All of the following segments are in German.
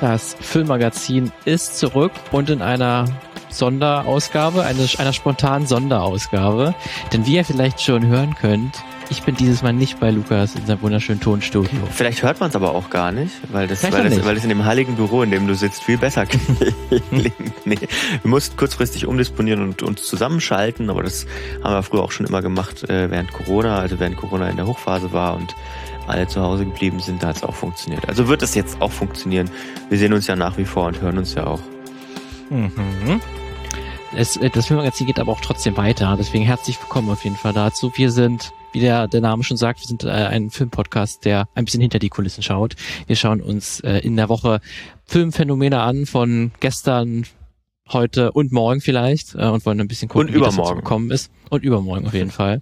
Das Filmmagazin ist zurück und in einer Sonderausgabe, eine, einer spontanen Sonderausgabe. Denn wie ihr vielleicht schon hören könnt, ich bin dieses Mal nicht bei Lukas in seinem wunderschönen Tonstudio. Vielleicht hört man es aber auch gar nicht, weil das, weil das, weil das in dem heiligen Büro, in dem du sitzt, viel besser klingt. nee. Wir mussten kurzfristig umdisponieren und uns zusammenschalten, aber das haben wir früher auch schon immer gemacht, äh, während Corona, also während Corona in der Hochphase war und alle zu Hause geblieben sind, da hat es auch funktioniert. Also wird es jetzt auch funktionieren. Wir sehen uns ja nach wie vor und hören uns ja auch. Mhm. Es, äh, das Filmmagazin geht aber auch trotzdem weiter. Deswegen herzlich willkommen auf jeden Fall dazu. Wir sind, wie der, der Name schon sagt, wir sind äh, ein Filmpodcast, der ein bisschen hinter die Kulissen schaut. Wir schauen uns äh, in der Woche Filmphänomene an von gestern, heute und morgen vielleicht äh, und wollen ein bisschen gucken, und wie übermorgen. das dazu gekommen ist. Und übermorgen auf jeden Fall.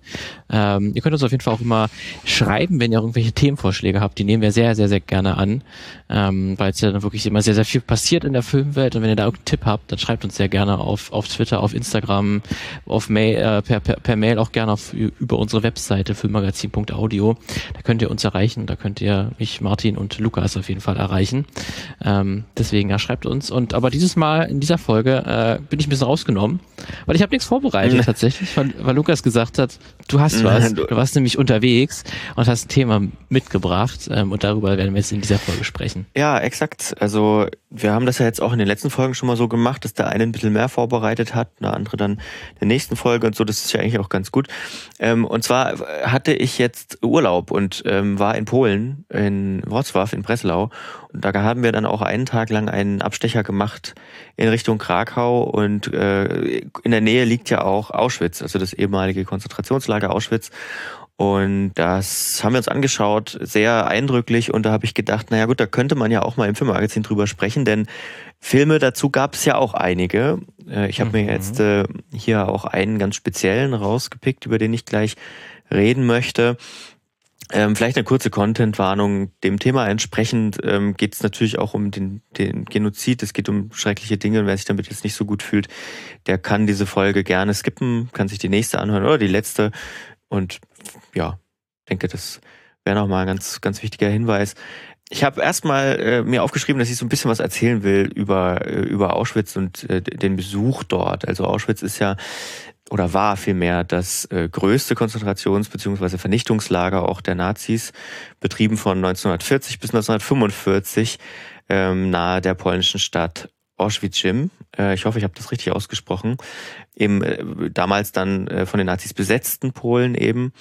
Ähm, ihr könnt uns auf jeden Fall auch immer schreiben, wenn ihr irgendwelche Themenvorschläge habt. Die nehmen wir sehr, sehr, sehr gerne an, ähm, weil es ja dann wirklich immer sehr, sehr viel passiert in der Filmwelt. Und wenn ihr da irgendeinen Tipp habt, dann schreibt uns sehr gerne auf, auf Twitter, auf Instagram, auf Mail, äh, per, per, per Mail auch gerne auf, über unsere Webseite filmmagazin.audio. Da könnt ihr uns erreichen. Da könnt ihr mich, Martin und Lukas auf jeden Fall erreichen. Ähm, deswegen, ja, schreibt uns. Und aber dieses Mal in dieser Folge äh, bin ich ein bisschen rausgenommen, weil ich habe nichts vorbereitet tatsächlich, weil, weil Lukas gesagt hat, du hast was, du warst nämlich unterwegs und hast ein Thema mitgebracht ähm, und darüber werden wir jetzt in dieser Folge sprechen. Ja, exakt. Also wir haben das ja jetzt auch in den letzten Folgen schon mal so gemacht, dass der eine ein bisschen mehr vorbereitet hat, der andere dann in der nächsten Folge und so. Das ist ja eigentlich auch ganz gut. Ähm, und zwar hatte ich jetzt Urlaub und ähm, war in Polen, in Wrocław, in Breslau. Und da haben wir dann auch einen Tag lang einen Abstecher gemacht in Richtung Krakau und äh, in der Nähe liegt ja auch Auschwitz, also das ehemalige Konzentrationslager Auschwitz. Und das haben wir uns angeschaut, sehr eindrücklich. Und da habe ich gedacht, naja gut, da könnte man ja auch mal im Filmmagazin drüber sprechen, denn Filme dazu gab es ja auch einige. Äh, ich habe mhm. mir jetzt äh, hier auch einen ganz speziellen rausgepickt, über den ich gleich reden möchte. Ähm, vielleicht eine kurze Content-Warnung. Dem Thema entsprechend ähm, geht es natürlich auch um den, den Genozid. Es geht um schreckliche Dinge. Und wer sich damit jetzt nicht so gut fühlt, der kann diese Folge gerne skippen, kann sich die nächste anhören oder die letzte. Und ja, denke, das wäre nochmal ein ganz, ganz wichtiger Hinweis. Ich habe erstmal äh, mir aufgeschrieben, dass ich so ein bisschen was erzählen will über, äh, über Auschwitz und äh, den Besuch dort. Also Auschwitz ist ja oder war vielmehr das äh, größte Konzentrations- bzw. Vernichtungslager auch der Nazis, betrieben von 1940 bis 1945 ähm, nahe der polnischen Stadt Auschwitz-Jim. Äh, ich hoffe, ich habe das richtig ausgesprochen. Im äh, damals dann äh, von den Nazis besetzten Polen eben.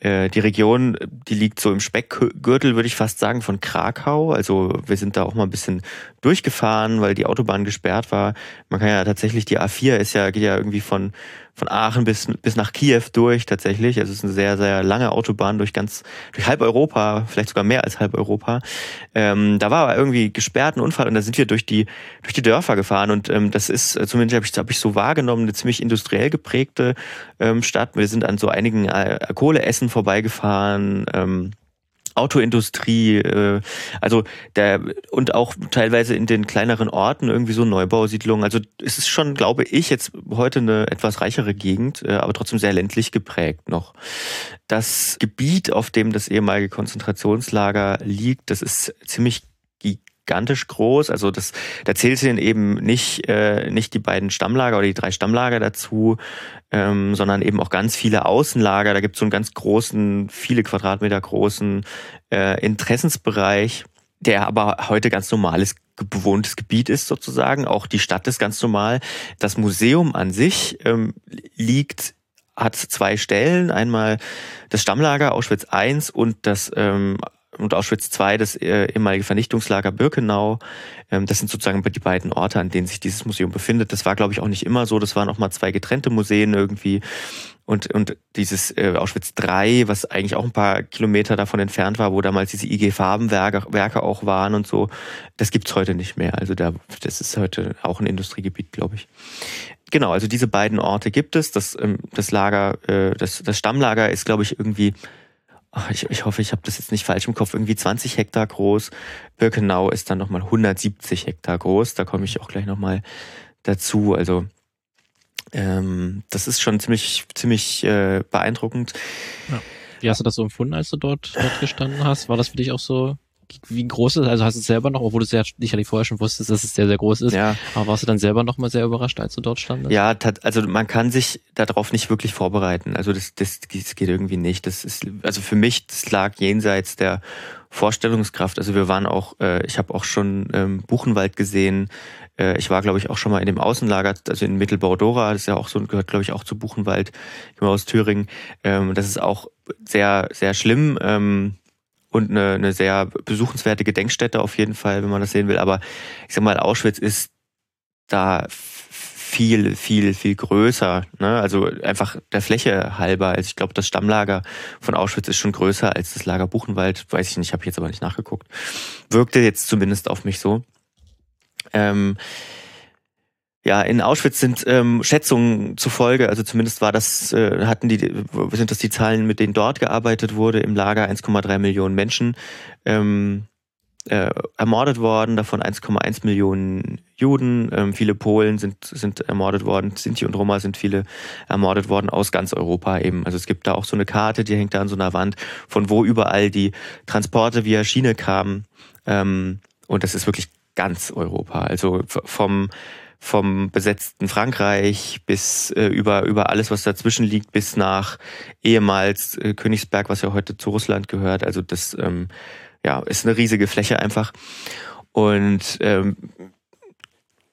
Äh, die Region, die liegt so im Speckgürtel, würde ich fast sagen, von Krakau. Also wir sind da auch mal ein bisschen durchgefahren, weil die Autobahn gesperrt war. Man kann ja tatsächlich, die A4 ist ja, geht ja irgendwie von von Aachen bis, bis nach Kiew durch tatsächlich. Also es ist eine sehr, sehr lange Autobahn durch ganz, durch halb Europa, vielleicht sogar mehr als halb Europa. Ähm, da war aber irgendwie gesperrt ein Unfall und da sind wir durch die, durch die Dörfer gefahren und ähm, das ist, äh, zumindest habe ich, hab ich so wahrgenommen, eine ziemlich industriell geprägte ähm, Stadt. Wir sind an so einigen Kohleessen vorbeigefahren. Ähm, Autoindustrie, äh, also der und auch teilweise in den kleineren Orten irgendwie so Neubausiedlungen. Also es ist schon, glaube ich, jetzt heute eine etwas reichere Gegend, äh, aber trotzdem sehr ländlich geprägt noch. Das Gebiet, auf dem das ehemalige Konzentrationslager liegt, das ist ziemlich gigantisch groß. Also das, da zählten eben nicht, äh, nicht die beiden Stammlager oder die drei Stammlager dazu, ähm, sondern eben auch ganz viele Außenlager. Da gibt es so einen ganz großen, viele Quadratmeter großen äh, Interessensbereich, der aber heute ganz normales bewohntes Gebiet ist sozusagen. Auch die Stadt ist ganz normal. Das Museum an sich ähm, liegt hat zwei Stellen, einmal das Stammlager Auschwitz I und das ähm, und Auschwitz II, das äh, ehemalige Vernichtungslager Birkenau. Ähm, das sind sozusagen die beiden Orte, an denen sich dieses Museum befindet. Das war, glaube ich, auch nicht immer so. Das waren auch mal zwei getrennte Museen irgendwie. Und, und dieses äh, Auschwitz III, was eigentlich auch ein paar Kilometer davon entfernt war, wo damals diese IG Farbenwerke Werke auch waren und so, das gibt's heute nicht mehr. Also da, das ist heute auch ein Industriegebiet, glaube ich. Genau, also diese beiden Orte gibt es. Das, ähm, das Lager, äh, das, das Stammlager ist, glaube ich, irgendwie ich, ich hoffe, ich habe das jetzt nicht falsch im Kopf, irgendwie 20 Hektar groß. Birkenau ist dann nochmal 170 Hektar groß. Da komme ich auch gleich nochmal dazu. Also ähm, das ist schon ziemlich, ziemlich äh, beeindruckend. Ja. Wie hast du das so empfunden, als du dort, dort gestanden hast? War das für dich auch so wie groß ist, also hast du es selber noch, obwohl du es ja sicherlich vorher schon wusstest, dass es sehr, sehr groß ist, Ja. aber warst du dann selber noch mal sehr überrascht, als du dort standest? Ja, also man kann sich darauf nicht wirklich vorbereiten. Also das, das, das geht irgendwie nicht. Das ist, also für mich, das lag jenseits der Vorstellungskraft. Also wir waren auch, äh, ich habe auch schon ähm, Buchenwald gesehen. Äh, ich war, glaube ich, auch schon mal in dem Außenlager, also in Mittelbau-Dora. Das ist ja auch so, gehört, glaube ich, auch zu Buchenwald. Ich komme aus Thüringen. Ähm, das ist auch sehr, sehr schlimm. Ähm, und eine, eine sehr besuchenswerte Gedenkstätte auf jeden Fall, wenn man das sehen will. Aber ich sag mal, Auschwitz ist da viel, viel, viel größer. Ne? Also einfach der Fläche halber. Also ich glaube, das Stammlager von Auschwitz ist schon größer als das Lager Buchenwald. Weiß ich nicht, habe ich jetzt aber nicht nachgeguckt. Wirkte jetzt zumindest auf mich so. Ähm, ja, in Auschwitz sind ähm, Schätzungen zufolge, also zumindest war das, äh, hatten die, sind das die Zahlen, mit denen dort gearbeitet wurde, im Lager 1,3 Millionen Menschen ähm, äh, ermordet worden, davon 1,1 Millionen Juden, ähm, viele Polen sind, sind ermordet worden, Sinti und Roma sind viele ermordet worden aus ganz Europa eben. Also es gibt da auch so eine Karte, die hängt da an so einer Wand, von wo überall die Transporte via Schiene kamen. Ähm, und das ist wirklich ganz Europa. Also vom vom besetzten Frankreich bis äh, über über alles, was dazwischen liegt, bis nach ehemals äh, Königsberg, was ja heute zu Russland gehört. Also das ähm, ja ist eine riesige Fläche einfach. Und ähm,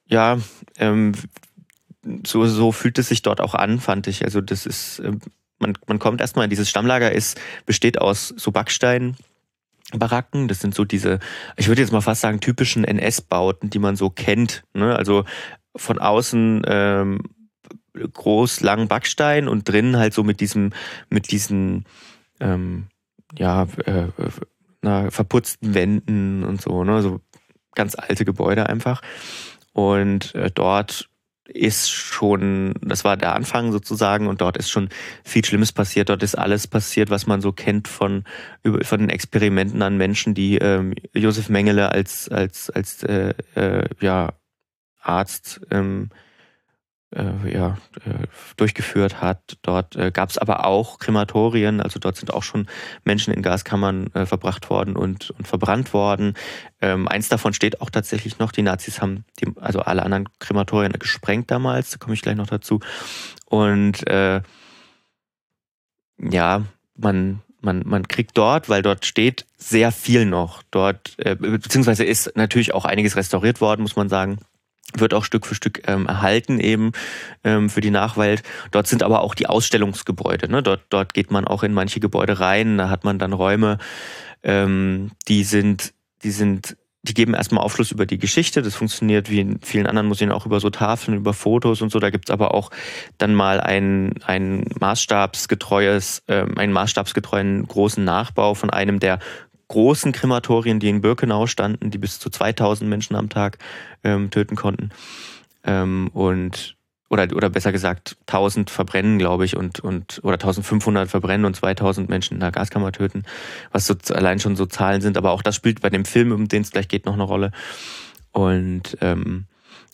ja, ähm, so, so fühlt es sich dort auch an, fand ich. Also das ist, ähm, man, man kommt erstmal in dieses Stammlager, ist, besteht aus so Backstein. Baracken, das sind so diese, ich würde jetzt mal fast sagen, typischen NS-Bauten, die man so kennt. Ne? Also von außen ähm, groß, langen Backstein und drinnen halt so mit diesem, mit diesen ähm, ja, äh, na, verputzten Wänden und so, ne? So ganz alte Gebäude einfach. Und äh, dort ist schon, das war der Anfang sozusagen, und dort ist schon viel Schlimmes passiert. Dort ist alles passiert, was man so kennt von, von den Experimenten an Menschen, die ähm, Josef Mengele als, als, als äh, äh, ja, Arzt ähm, äh, ja, äh, durchgeführt hat. Dort äh, gab es aber auch Krematorien, also dort sind auch schon Menschen in Gaskammern äh, verbracht worden und, und verbrannt worden. Ähm, eins davon steht auch tatsächlich noch, die Nazis haben die, also alle anderen Krematorien gesprengt damals, da komme ich gleich noch dazu. Und äh, ja, man, man, man kriegt dort, weil dort steht sehr viel noch. Dort, äh, beziehungsweise ist natürlich auch einiges restauriert worden, muss man sagen wird auch Stück für Stück ähm, erhalten eben ähm, für die Nachwelt. Dort sind aber auch die Ausstellungsgebäude. Ne? Dort, dort geht man auch in manche Gebäude rein. Da hat man dann Räume, ähm, die sind, die sind, die geben erstmal Aufschluss über die Geschichte. Das funktioniert wie in vielen anderen Museen auch über so Tafeln, über Fotos und so. Da gibt's aber auch dann mal ein, ein maßstabsgetreues, ähm, einen maßstabsgetreuen großen Nachbau von einem der großen Krematorien, die in Birkenau standen, die bis zu 2000 Menschen am Tag ähm, töten konnten. Ähm, und oder, oder besser gesagt 1000 verbrennen, glaube ich, und, und oder 1500 verbrennen und 2000 Menschen in der Gaskammer töten, was so allein schon so Zahlen sind. Aber auch das spielt bei dem Film, um den es gleich geht, noch eine Rolle. Und ähm,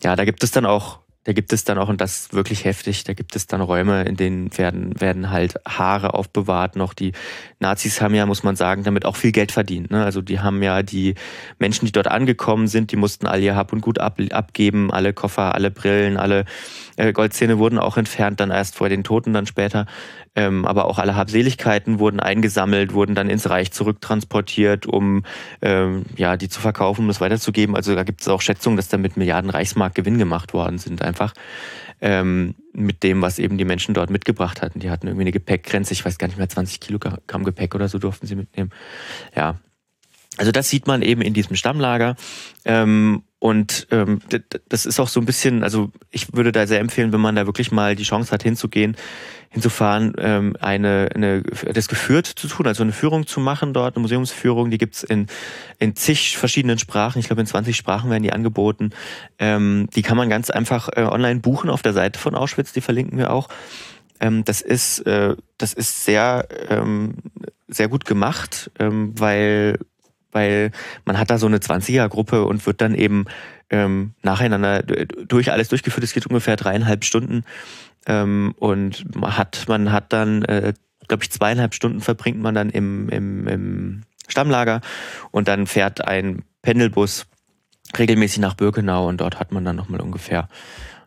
ja, da gibt es dann auch, da gibt es dann auch, und das ist wirklich heftig, da gibt es dann Räume, in denen werden, werden halt Haare aufbewahrt noch. Die Nazis haben ja, muss man sagen, damit auch viel Geld verdient. Ne? Also die haben ja die Menschen, die dort angekommen sind, die mussten all ihr Hab und Gut ab, abgeben, alle Koffer, alle Brillen, alle äh, Goldzähne wurden auch entfernt, dann erst vor den Toten, dann später. Ähm, aber auch alle Habseligkeiten wurden eingesammelt, wurden dann ins Reich zurücktransportiert, um ähm, ja die zu verkaufen, um das weiterzugeben. Also da gibt es auch Schätzungen, dass damit Milliarden Reichsmark Gewinn gemacht worden sind, einfach ähm, mit dem, was eben die Menschen dort mitgebracht hatten. Die hatten irgendwie eine Gepäckgrenze, ich weiß gar nicht mehr, 20 Kilogramm Gepäck oder so durften sie mitnehmen. Ja, also das sieht man eben in diesem Stammlager. Ähm, und ähm, das ist auch so ein bisschen, also ich würde da sehr empfehlen, wenn man da wirklich mal die Chance hat, hinzugehen, hinzufahren, ähm, eine, eine das geführt zu tun, also eine Führung zu machen dort, eine Museumsführung, die gibt's in, in zig verschiedenen Sprachen, ich glaube in 20 Sprachen werden die angeboten. Ähm, die kann man ganz einfach äh, online buchen auf der Seite von Auschwitz, die verlinken wir auch. Ähm, das ist, äh, das ist sehr, ähm, sehr gut gemacht, ähm, weil weil man hat da so eine 20er-Gruppe und wird dann eben ähm, nacheinander durch alles durchgeführt. Es geht ungefähr dreieinhalb Stunden ähm, und man hat, man hat dann, äh, glaube ich, zweieinhalb Stunden verbringt man dann im, im, im Stammlager und dann fährt ein Pendelbus regelmäßig nach Birkenau und dort hat man dann nochmal ungefähr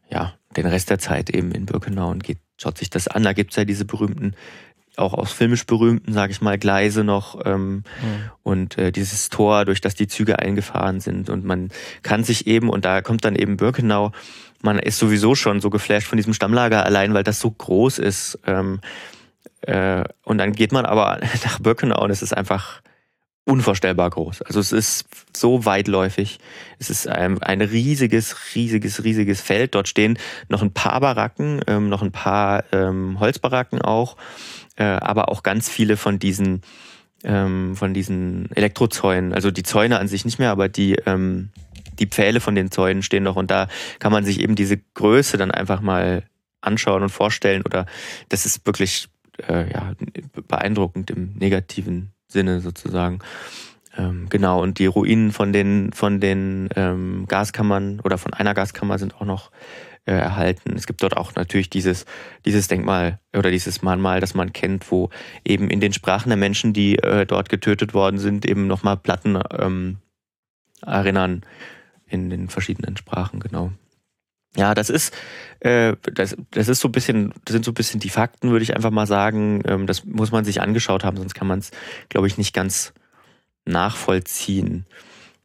ja, den Rest der Zeit eben in Birkenau und geht, schaut sich das an. Da gibt's ja diese berühmten, auch aus filmisch berühmten, sage ich mal, Gleise noch ähm, mhm. und äh, dieses Tor, durch das die Züge eingefahren sind. Und man kann sich eben, und da kommt dann eben Birkenau, man ist sowieso schon so geflasht von diesem Stammlager allein, weil das so groß ist. Ähm, äh, und dann geht man aber nach Birkenau und es ist einfach unvorstellbar groß. Also es ist so weitläufig. Es ist ein, ein riesiges, riesiges, riesiges Feld. Dort stehen noch ein paar Baracken, ähm, noch ein paar ähm, Holzbaracken auch, äh, aber auch ganz viele von diesen ähm, von diesen Elektrozäunen. Also die Zäune an sich nicht mehr, aber die ähm, die Pfähle von den Zäunen stehen noch und da kann man sich eben diese Größe dann einfach mal anschauen und vorstellen. Oder das ist wirklich äh, ja, beeindruckend im negativen Sinne sozusagen. Ähm, genau, und die Ruinen von den, von den ähm, Gaskammern oder von einer Gaskammer sind auch noch äh, erhalten. Es gibt dort auch natürlich dieses, dieses Denkmal oder dieses Mahnmal, das man kennt, wo eben in den Sprachen der Menschen, die äh, dort getötet worden sind, eben nochmal Platten ähm, erinnern in den verschiedenen Sprachen, genau. Ja, das ist, äh, das, das ist so ein bisschen, das sind so ein bisschen die Fakten, würde ich einfach mal sagen. Ähm, das muss man sich angeschaut haben, sonst kann man es, glaube ich, nicht ganz nachvollziehen.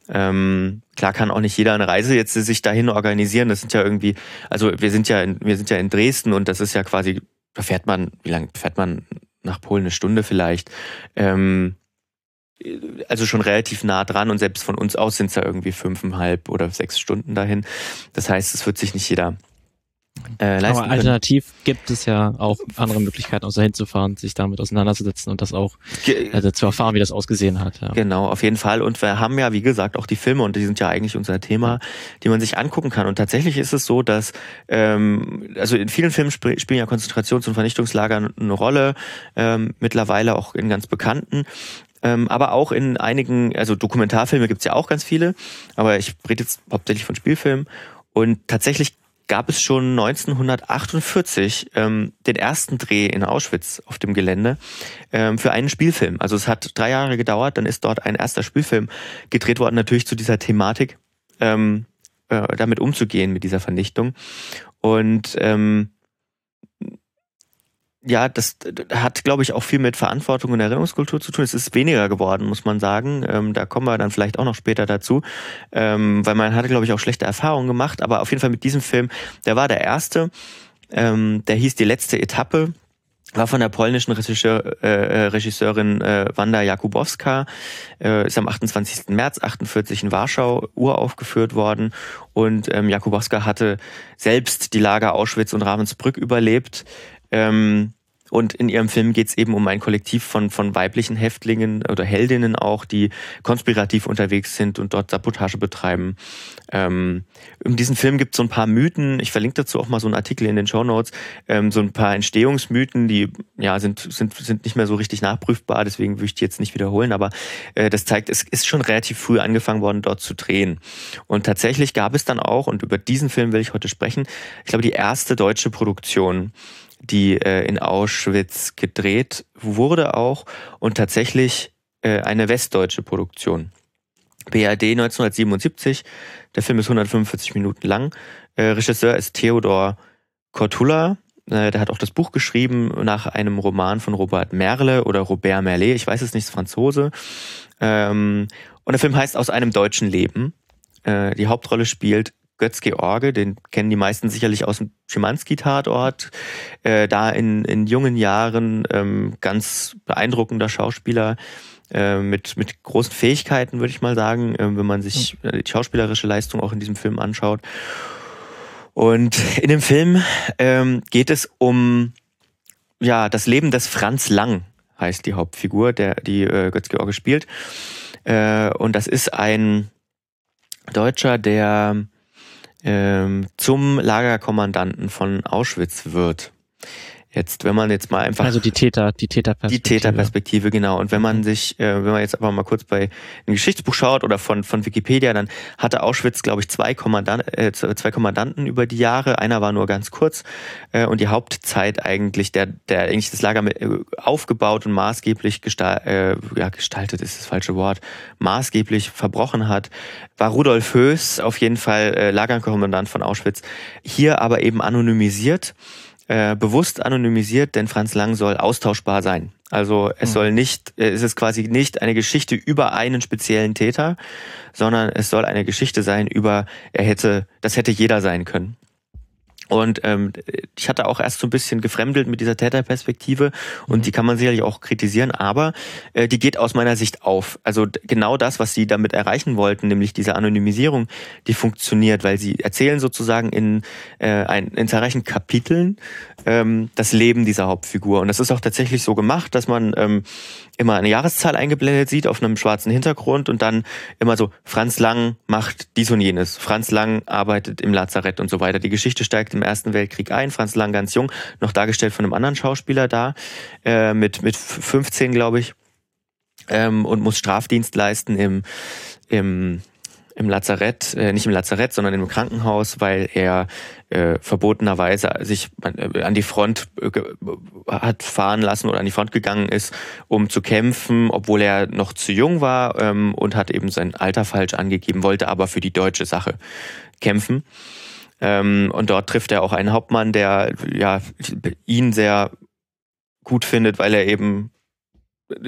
Ähm, klar kann auch nicht jeder eine Reise jetzt sich dahin organisieren. Das sind ja irgendwie, also wir sind ja in, wir sind ja in Dresden und das ist ja quasi, da fährt man, wie lange fährt man nach Polen? Eine Stunde vielleicht. Ähm, also schon relativ nah dran und selbst von uns aus sind es ja irgendwie fünfeinhalb oder sechs Stunden dahin. Das heißt, es wird sich nicht jeder äh, leisten Aber alternativ können. gibt es ja auch andere Möglichkeiten, außer hinzufahren, sich damit auseinanderzusetzen und das auch also zu erfahren, wie das ausgesehen hat. Ja. Genau, auf jeden Fall. Und wir haben ja, wie gesagt, auch die Filme und die sind ja eigentlich unser Thema, die man sich angucken kann. Und tatsächlich ist es so, dass ähm, also in vielen Filmen sp spielen ja Konzentrations- und Vernichtungslager eine Rolle, ähm, mittlerweile auch in ganz bekannten. Ähm, aber auch in einigen, also Dokumentarfilme gibt's ja auch ganz viele, aber ich rede jetzt hauptsächlich von Spielfilmen. Und tatsächlich gab es schon 1948 ähm, den ersten Dreh in Auschwitz auf dem Gelände ähm, für einen Spielfilm. Also es hat drei Jahre gedauert, dann ist dort ein erster Spielfilm gedreht worden, natürlich zu dieser Thematik, ähm, äh, damit umzugehen mit dieser Vernichtung. Und ähm, ja, das hat, glaube ich, auch viel mit Verantwortung und Erinnerungskultur zu tun. Es ist weniger geworden, muss man sagen. Ähm, da kommen wir dann vielleicht auch noch später dazu, ähm, weil man hatte, glaube ich, auch schlechte Erfahrungen gemacht. Aber auf jeden Fall mit diesem Film, der war der erste. Ähm, der hieß Die letzte Etappe. War von der polnischen Regisseur, äh, äh Regisseurin äh, Wanda Jakubowska, äh, ist am 28. März 48 in Warschau uraufgeführt worden und ähm, Jakubowska hatte selbst die Lager Auschwitz und Ravensbrück überlebt. Ähm, und in ihrem Film geht es eben um ein Kollektiv von, von weiblichen Häftlingen oder Heldinnen auch, die konspirativ unterwegs sind und dort Sabotage betreiben. Ähm, in diesem Film gibt es so ein paar Mythen. Ich verlinke dazu auch mal so einen Artikel in den Show Notes. Ähm, so ein paar Entstehungsmythen, die ja sind, sind, sind nicht mehr so richtig nachprüfbar, deswegen würde ich die jetzt nicht wiederholen. Aber äh, das zeigt, es ist schon relativ früh angefangen worden, dort zu drehen. Und tatsächlich gab es dann auch, und über diesen Film will ich heute sprechen, ich glaube, die erste deutsche Produktion die äh, in Auschwitz gedreht wurde auch und tatsächlich äh, eine westdeutsche Produktion. BRD 1977, der Film ist 145 Minuten lang. Äh, Regisseur ist Theodor Kortula, äh, der hat auch das Buch geschrieben nach einem Roman von Robert Merle oder Robert Merle, ich weiß es nicht, ist Franzose. Ähm, und der Film heißt Aus einem deutschen Leben. Äh, die Hauptrolle spielt Götz-George, den kennen die meisten sicherlich aus dem Schimanski-Tatort. Äh, da in, in jungen Jahren ähm, ganz beeindruckender Schauspieler äh, mit, mit großen Fähigkeiten, würde ich mal sagen, äh, wenn man sich äh, die schauspielerische Leistung auch in diesem Film anschaut. Und in dem Film ähm, geht es um ja das Leben des Franz Lang, heißt die Hauptfigur, der die äh, Götz-George spielt. Äh, und das ist ein Deutscher, der ähm, zum Lagerkommandanten von Auschwitz wird. Jetzt, wenn man jetzt mal einfach. Also die Täter, die Täterperspektive. Die Täterperspektive, genau. Und wenn man sich, äh, wenn man jetzt aber mal kurz bei ein Geschichtsbuch schaut oder von, von Wikipedia, dann hatte Auschwitz, glaube ich, zwei, Kommandant, äh, zwei Kommandanten über die Jahre. Einer war nur ganz kurz äh, und die Hauptzeit eigentlich, der, der eigentlich das Lager mit, äh, aufgebaut und maßgeblich gestal äh, ja, gestaltet ist das falsche Wort, maßgeblich verbrochen hat, war Rudolf Höß, auf jeden Fall äh, Lagerkommandant von Auschwitz. Hier aber eben anonymisiert äh, bewusst anonymisiert, denn Franz Lang soll austauschbar sein. Also es mhm. soll nicht, äh, es ist quasi nicht eine Geschichte über einen speziellen Täter, sondern es soll eine Geschichte sein über, er hätte, das hätte jeder sein können. Und ähm, ich hatte auch erst so ein bisschen gefremdelt mit dieser Täterperspektive und mhm. die kann man sicherlich auch kritisieren, aber äh, die geht aus meiner Sicht auf. Also genau das, was sie damit erreichen wollten, nämlich diese Anonymisierung, die funktioniert, weil sie erzählen sozusagen in, äh, ein, in zahlreichen Kapiteln ähm, das Leben dieser Hauptfigur. Und das ist auch tatsächlich so gemacht, dass man ähm, immer eine Jahreszahl eingeblendet sieht auf einem schwarzen Hintergrund und dann immer so, Franz Lang macht dies und jenes, Franz Lang arbeitet im Lazarett und so weiter. Die Geschichte steigt im Ersten Weltkrieg ein, Franz Lang ganz jung, noch dargestellt von einem anderen Schauspieler da, äh, mit, mit 15, glaube ich, ähm, und muss Strafdienst leisten im, im im Lazarett, äh, nicht im Lazarett, sondern im Krankenhaus, weil er äh, verbotenerweise sich äh, an die Front äh, hat fahren lassen oder an die Front gegangen ist, um zu kämpfen, obwohl er noch zu jung war ähm, und hat eben sein Alter falsch angegeben, wollte aber für die deutsche Sache kämpfen. Ähm, und dort trifft er auch einen Hauptmann, der ja ihn sehr gut findet, weil er eben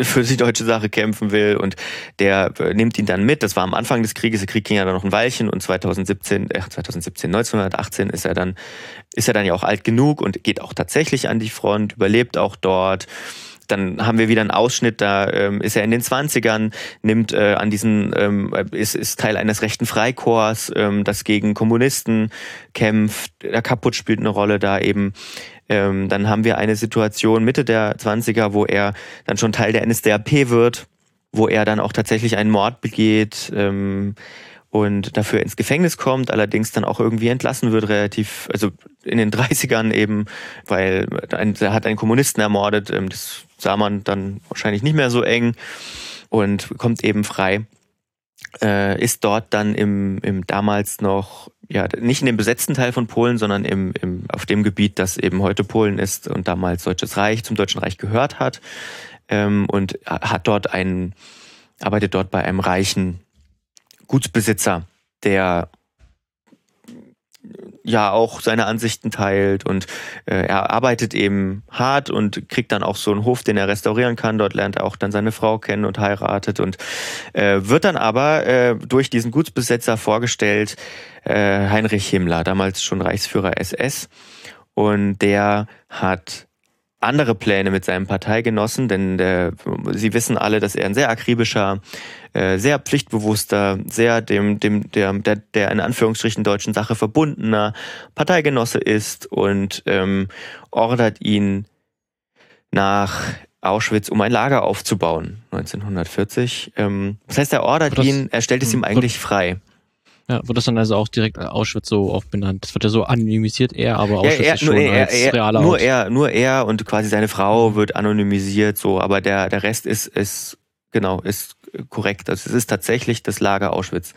für die deutsche Sache kämpfen will und der äh, nimmt ihn dann mit. Das war am Anfang des Krieges. Der Krieg ging ja dann noch ein Weilchen und 2017, äh, 2017, 1918 ist er dann, ist er dann ja auch alt genug und geht auch tatsächlich an die Front, überlebt auch dort. Dann haben wir wieder einen Ausschnitt, da ähm, ist er in den 20ern, nimmt äh, an diesen, ähm, ist, ist Teil eines rechten Freikorps, ähm, das gegen Kommunisten kämpft. Der Kaputt spielt eine Rolle da eben ähm, dann haben wir eine Situation Mitte der 20er, wo er dann schon Teil der NSDAP wird, wo er dann auch tatsächlich einen Mord begeht ähm, und dafür ins Gefängnis kommt, allerdings dann auch irgendwie entlassen wird, relativ, also in den 30ern eben, weil er hat einen Kommunisten ermordet, ähm, das sah man dann wahrscheinlich nicht mehr so eng und kommt eben frei. Äh, ist dort dann im, im damals noch ja, nicht in dem besetzten Teil von Polen, sondern im, im, auf dem Gebiet, das eben heute Polen ist und damals Deutsches Reich, zum Deutschen Reich gehört hat. Ähm, und hat dort einen, arbeitet dort bei einem reichen Gutsbesitzer, der ja auch seine Ansichten teilt und äh, er arbeitet eben hart und kriegt dann auch so einen Hof, den er restaurieren kann. Dort lernt er auch dann seine Frau kennen und heiratet und äh, wird dann aber äh, durch diesen Gutsbesetzer vorgestellt, äh, Heinrich Himmler, damals schon Reichsführer SS. Und der hat andere Pläne mit seinem Parteigenossen, denn der, sie wissen alle, dass er ein sehr akribischer, äh, sehr pflichtbewusster, sehr dem, dem, der, der, der in Anführungsstrichen deutschen Sache verbundener Parteigenosse ist und ähm, ordert ihn nach Auschwitz, um ein Lager aufzubauen, 1940. Ähm, das heißt, er ordert ihn, er stellt es ihm eigentlich frei. Ja, wird das dann also auch direkt Auschwitz so auch benannt? Das wird ja so anonymisiert eher, aber Auschwitz ja, er, ist schon er, als er, realer nur Ort. er, nur er und quasi seine Frau wird anonymisiert, so, aber der der Rest ist ist genau ist korrekt. Also es ist tatsächlich das Lager Auschwitz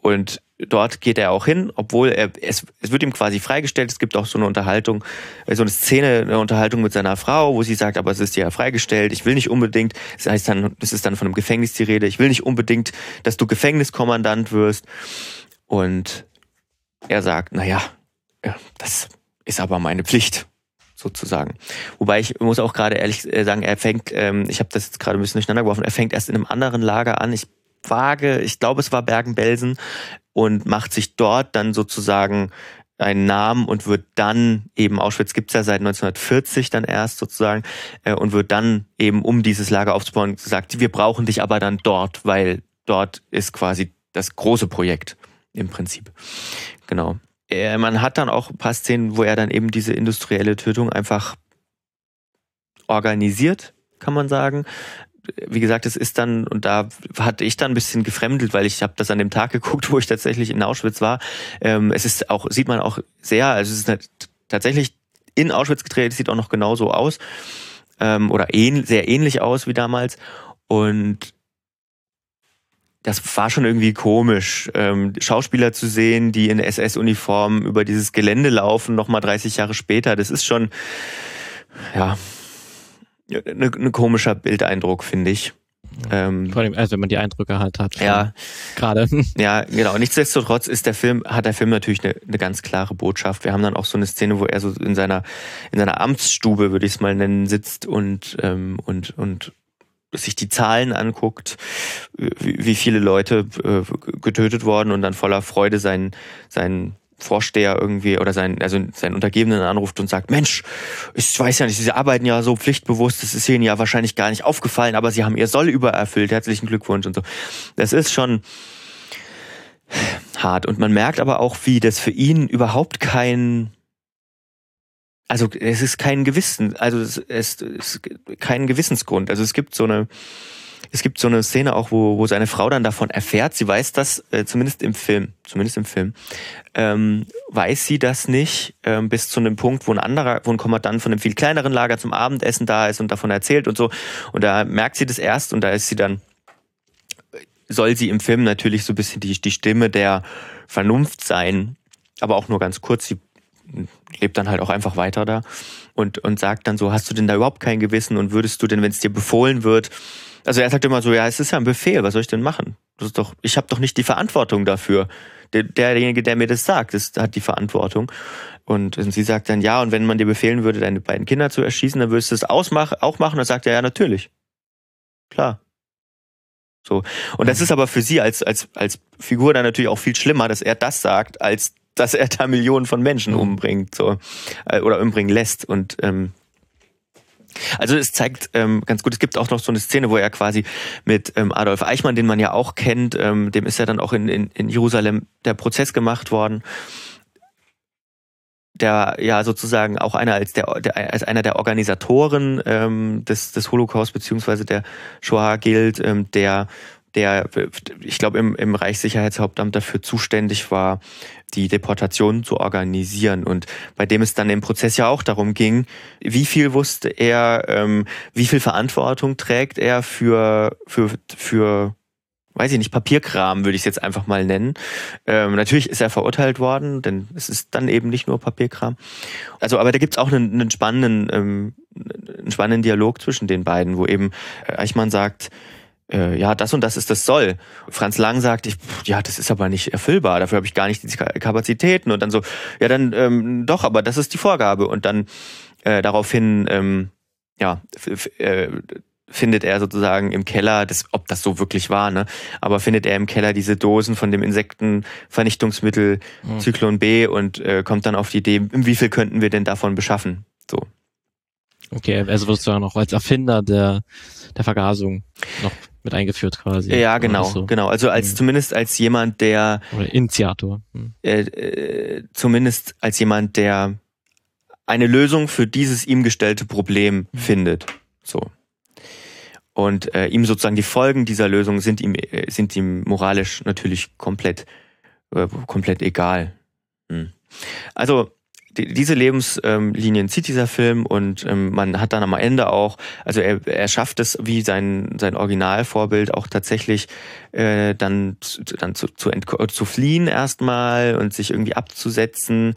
und dort geht er auch hin, obwohl er es, es wird ihm quasi freigestellt. Es gibt auch so eine Unterhaltung, so eine Szene, eine Unterhaltung mit seiner Frau, wo sie sagt, aber es ist ja freigestellt. Ich will nicht unbedingt. Das heißt dann, das ist dann von einem Gefängnis die Rede. Ich will nicht unbedingt, dass du Gefängniskommandant wirst. Und er sagt, naja, ja, das ist aber meine Pflicht, sozusagen. Wobei ich muss auch gerade ehrlich äh, sagen, er fängt, ähm, ich habe das jetzt gerade ein bisschen durcheinander geworfen, er fängt erst in einem anderen Lager an. Ich wage, ich glaube, es war Bergen-Belsen und macht sich dort dann sozusagen einen Namen und wird dann eben, Auschwitz gibt's ja seit 1940 dann erst sozusagen, äh, und wird dann eben, um dieses Lager aufzubauen, gesagt, wir brauchen dich aber dann dort, weil dort ist quasi das große Projekt im Prinzip. Genau. Äh, man hat dann auch ein paar Szenen, wo er dann eben diese industrielle Tötung einfach organisiert, kann man sagen. Wie gesagt, es ist dann, und da hatte ich dann ein bisschen gefremdelt, weil ich habe das an dem Tag geguckt, wo ich tatsächlich in Auschwitz war. Ähm, es ist auch, sieht man auch sehr, also es ist tatsächlich in Auschwitz gedreht, sieht auch noch genauso aus ähm, oder ähn, sehr ähnlich aus wie damals. Und das war schon irgendwie komisch, ähm, Schauspieler zu sehen, die in SS-Uniform über dieses Gelände laufen, nochmal 30 Jahre später. Das ist schon, ja, ein ne, ne komischer Bildeindruck, finde ich. Ähm, Vor allem, also wenn man die Eindrücke halt hat. Ja. Gerade. Ja, genau. Nichtsdestotrotz ist der Film, hat der Film natürlich eine, eine ganz klare Botschaft. Wir haben dann auch so eine Szene, wo er so in seiner, in seiner Amtsstube, würde ich es mal nennen, sitzt und, ähm, und, und sich die Zahlen anguckt, wie, viele Leute äh, getötet worden und dann voller Freude sein, sein Vorsteher irgendwie oder sein, also seinen Untergebenen anruft und sagt, Mensch, ich weiß ja nicht, Sie arbeiten ja so pflichtbewusst, das ist Ihnen ja wahrscheinlich gar nicht aufgefallen, aber Sie haben Ihr Soll übererfüllt, herzlichen Glückwunsch und so. Das ist schon hart und man merkt aber auch, wie das für ihn überhaupt kein, also es ist kein Gewissen, also es ist, es ist kein Gewissensgrund. Also es gibt so eine, es gibt so eine Szene auch, wo, wo seine Frau dann davon erfährt, sie weiß das, äh, zumindest im Film, zumindest im Film, ähm, weiß sie das nicht, ähm, bis zu einem Punkt, wo ein anderer, wo ein Kommandant von einem viel kleineren Lager zum Abendessen da ist und davon erzählt und so. Und da merkt sie das erst und da ist sie dann, soll sie im Film natürlich so ein bisschen die, die Stimme der Vernunft sein, aber auch nur ganz kurz. Sie lebt dann halt auch einfach weiter da und, und sagt dann so, hast du denn da überhaupt kein Gewissen und würdest du denn, wenn es dir befohlen wird, also er sagt immer so, ja, es ist ja ein Befehl, was soll ich denn machen? Das ist doch, ich habe doch nicht die Verantwortung dafür. Der, derjenige, der mir das sagt, das hat die Verantwortung. Und, und sie sagt dann, ja, und wenn man dir befehlen würde, deine beiden Kinder zu erschießen, dann würdest du es ausmach, auch machen. Dann sagt er, ja, natürlich. Klar. So. Und das ist aber für sie als, als, als Figur dann natürlich auch viel schlimmer, dass er das sagt, als dass er da Millionen von Menschen mhm. umbringt, so. Äh, oder umbringen lässt. Und ähm, also es zeigt ähm, ganz gut, es gibt auch noch so eine Szene, wo er quasi mit ähm, Adolf Eichmann, den man ja auch kennt, ähm, dem ist ja dann auch in, in, in Jerusalem der Prozess gemacht worden der ja sozusagen auch einer als der, der als einer der Organisatoren ähm, des des Holocaust beziehungsweise der Shoah gilt, ähm, der der, ich glaube, im, im Reichssicherheitshauptamt dafür zuständig war, die Deportation zu organisieren und bei dem es dann im Prozess ja auch darum ging, wie viel wusste er, ähm, wie viel Verantwortung trägt er für, für, für weiß ich nicht, Papierkram würde ich es jetzt einfach mal nennen. Ähm, natürlich ist er verurteilt worden, denn es ist dann eben nicht nur Papierkram. Also, aber da gibt es auch einen, einen spannenden, ähm, einen spannenden Dialog zwischen den beiden, wo eben Eichmann sagt, äh, ja, das und das ist das Soll. Franz Lang sagt, ich, ja, das ist aber nicht erfüllbar, dafür habe ich gar nicht die Kapazitäten. Und dann so, ja, dann ähm, doch, aber das ist die Vorgabe. Und dann äh, daraufhin, ähm, ja, äh, findet er sozusagen im Keller, das, ob das so wirklich war, ne? Aber findet er im Keller diese Dosen von dem Insektenvernichtungsmittel mhm. Zyklon B und äh, kommt dann auf die Idee, wie viel könnten wir denn davon beschaffen? So. Okay, also wirst du ja noch als Erfinder der, der Vergasung noch mit eingeführt quasi. Ja, genau, so. genau. Also als hm. zumindest als jemand, der oder Initiator. Hm. Äh, äh, zumindest als jemand, der eine Lösung für dieses ihm gestellte Problem hm. findet. So. Und äh, ihm sozusagen die Folgen dieser Lösung sind ihm äh, sind ihm moralisch natürlich komplett äh, komplett egal. Hm. Diese Lebenslinien zieht dieser Film und ähm, man hat dann am Ende auch, also er, er schafft es wie sein, sein Originalvorbild auch tatsächlich äh, dann, dann zu, zu, zu fliehen erstmal und sich irgendwie abzusetzen,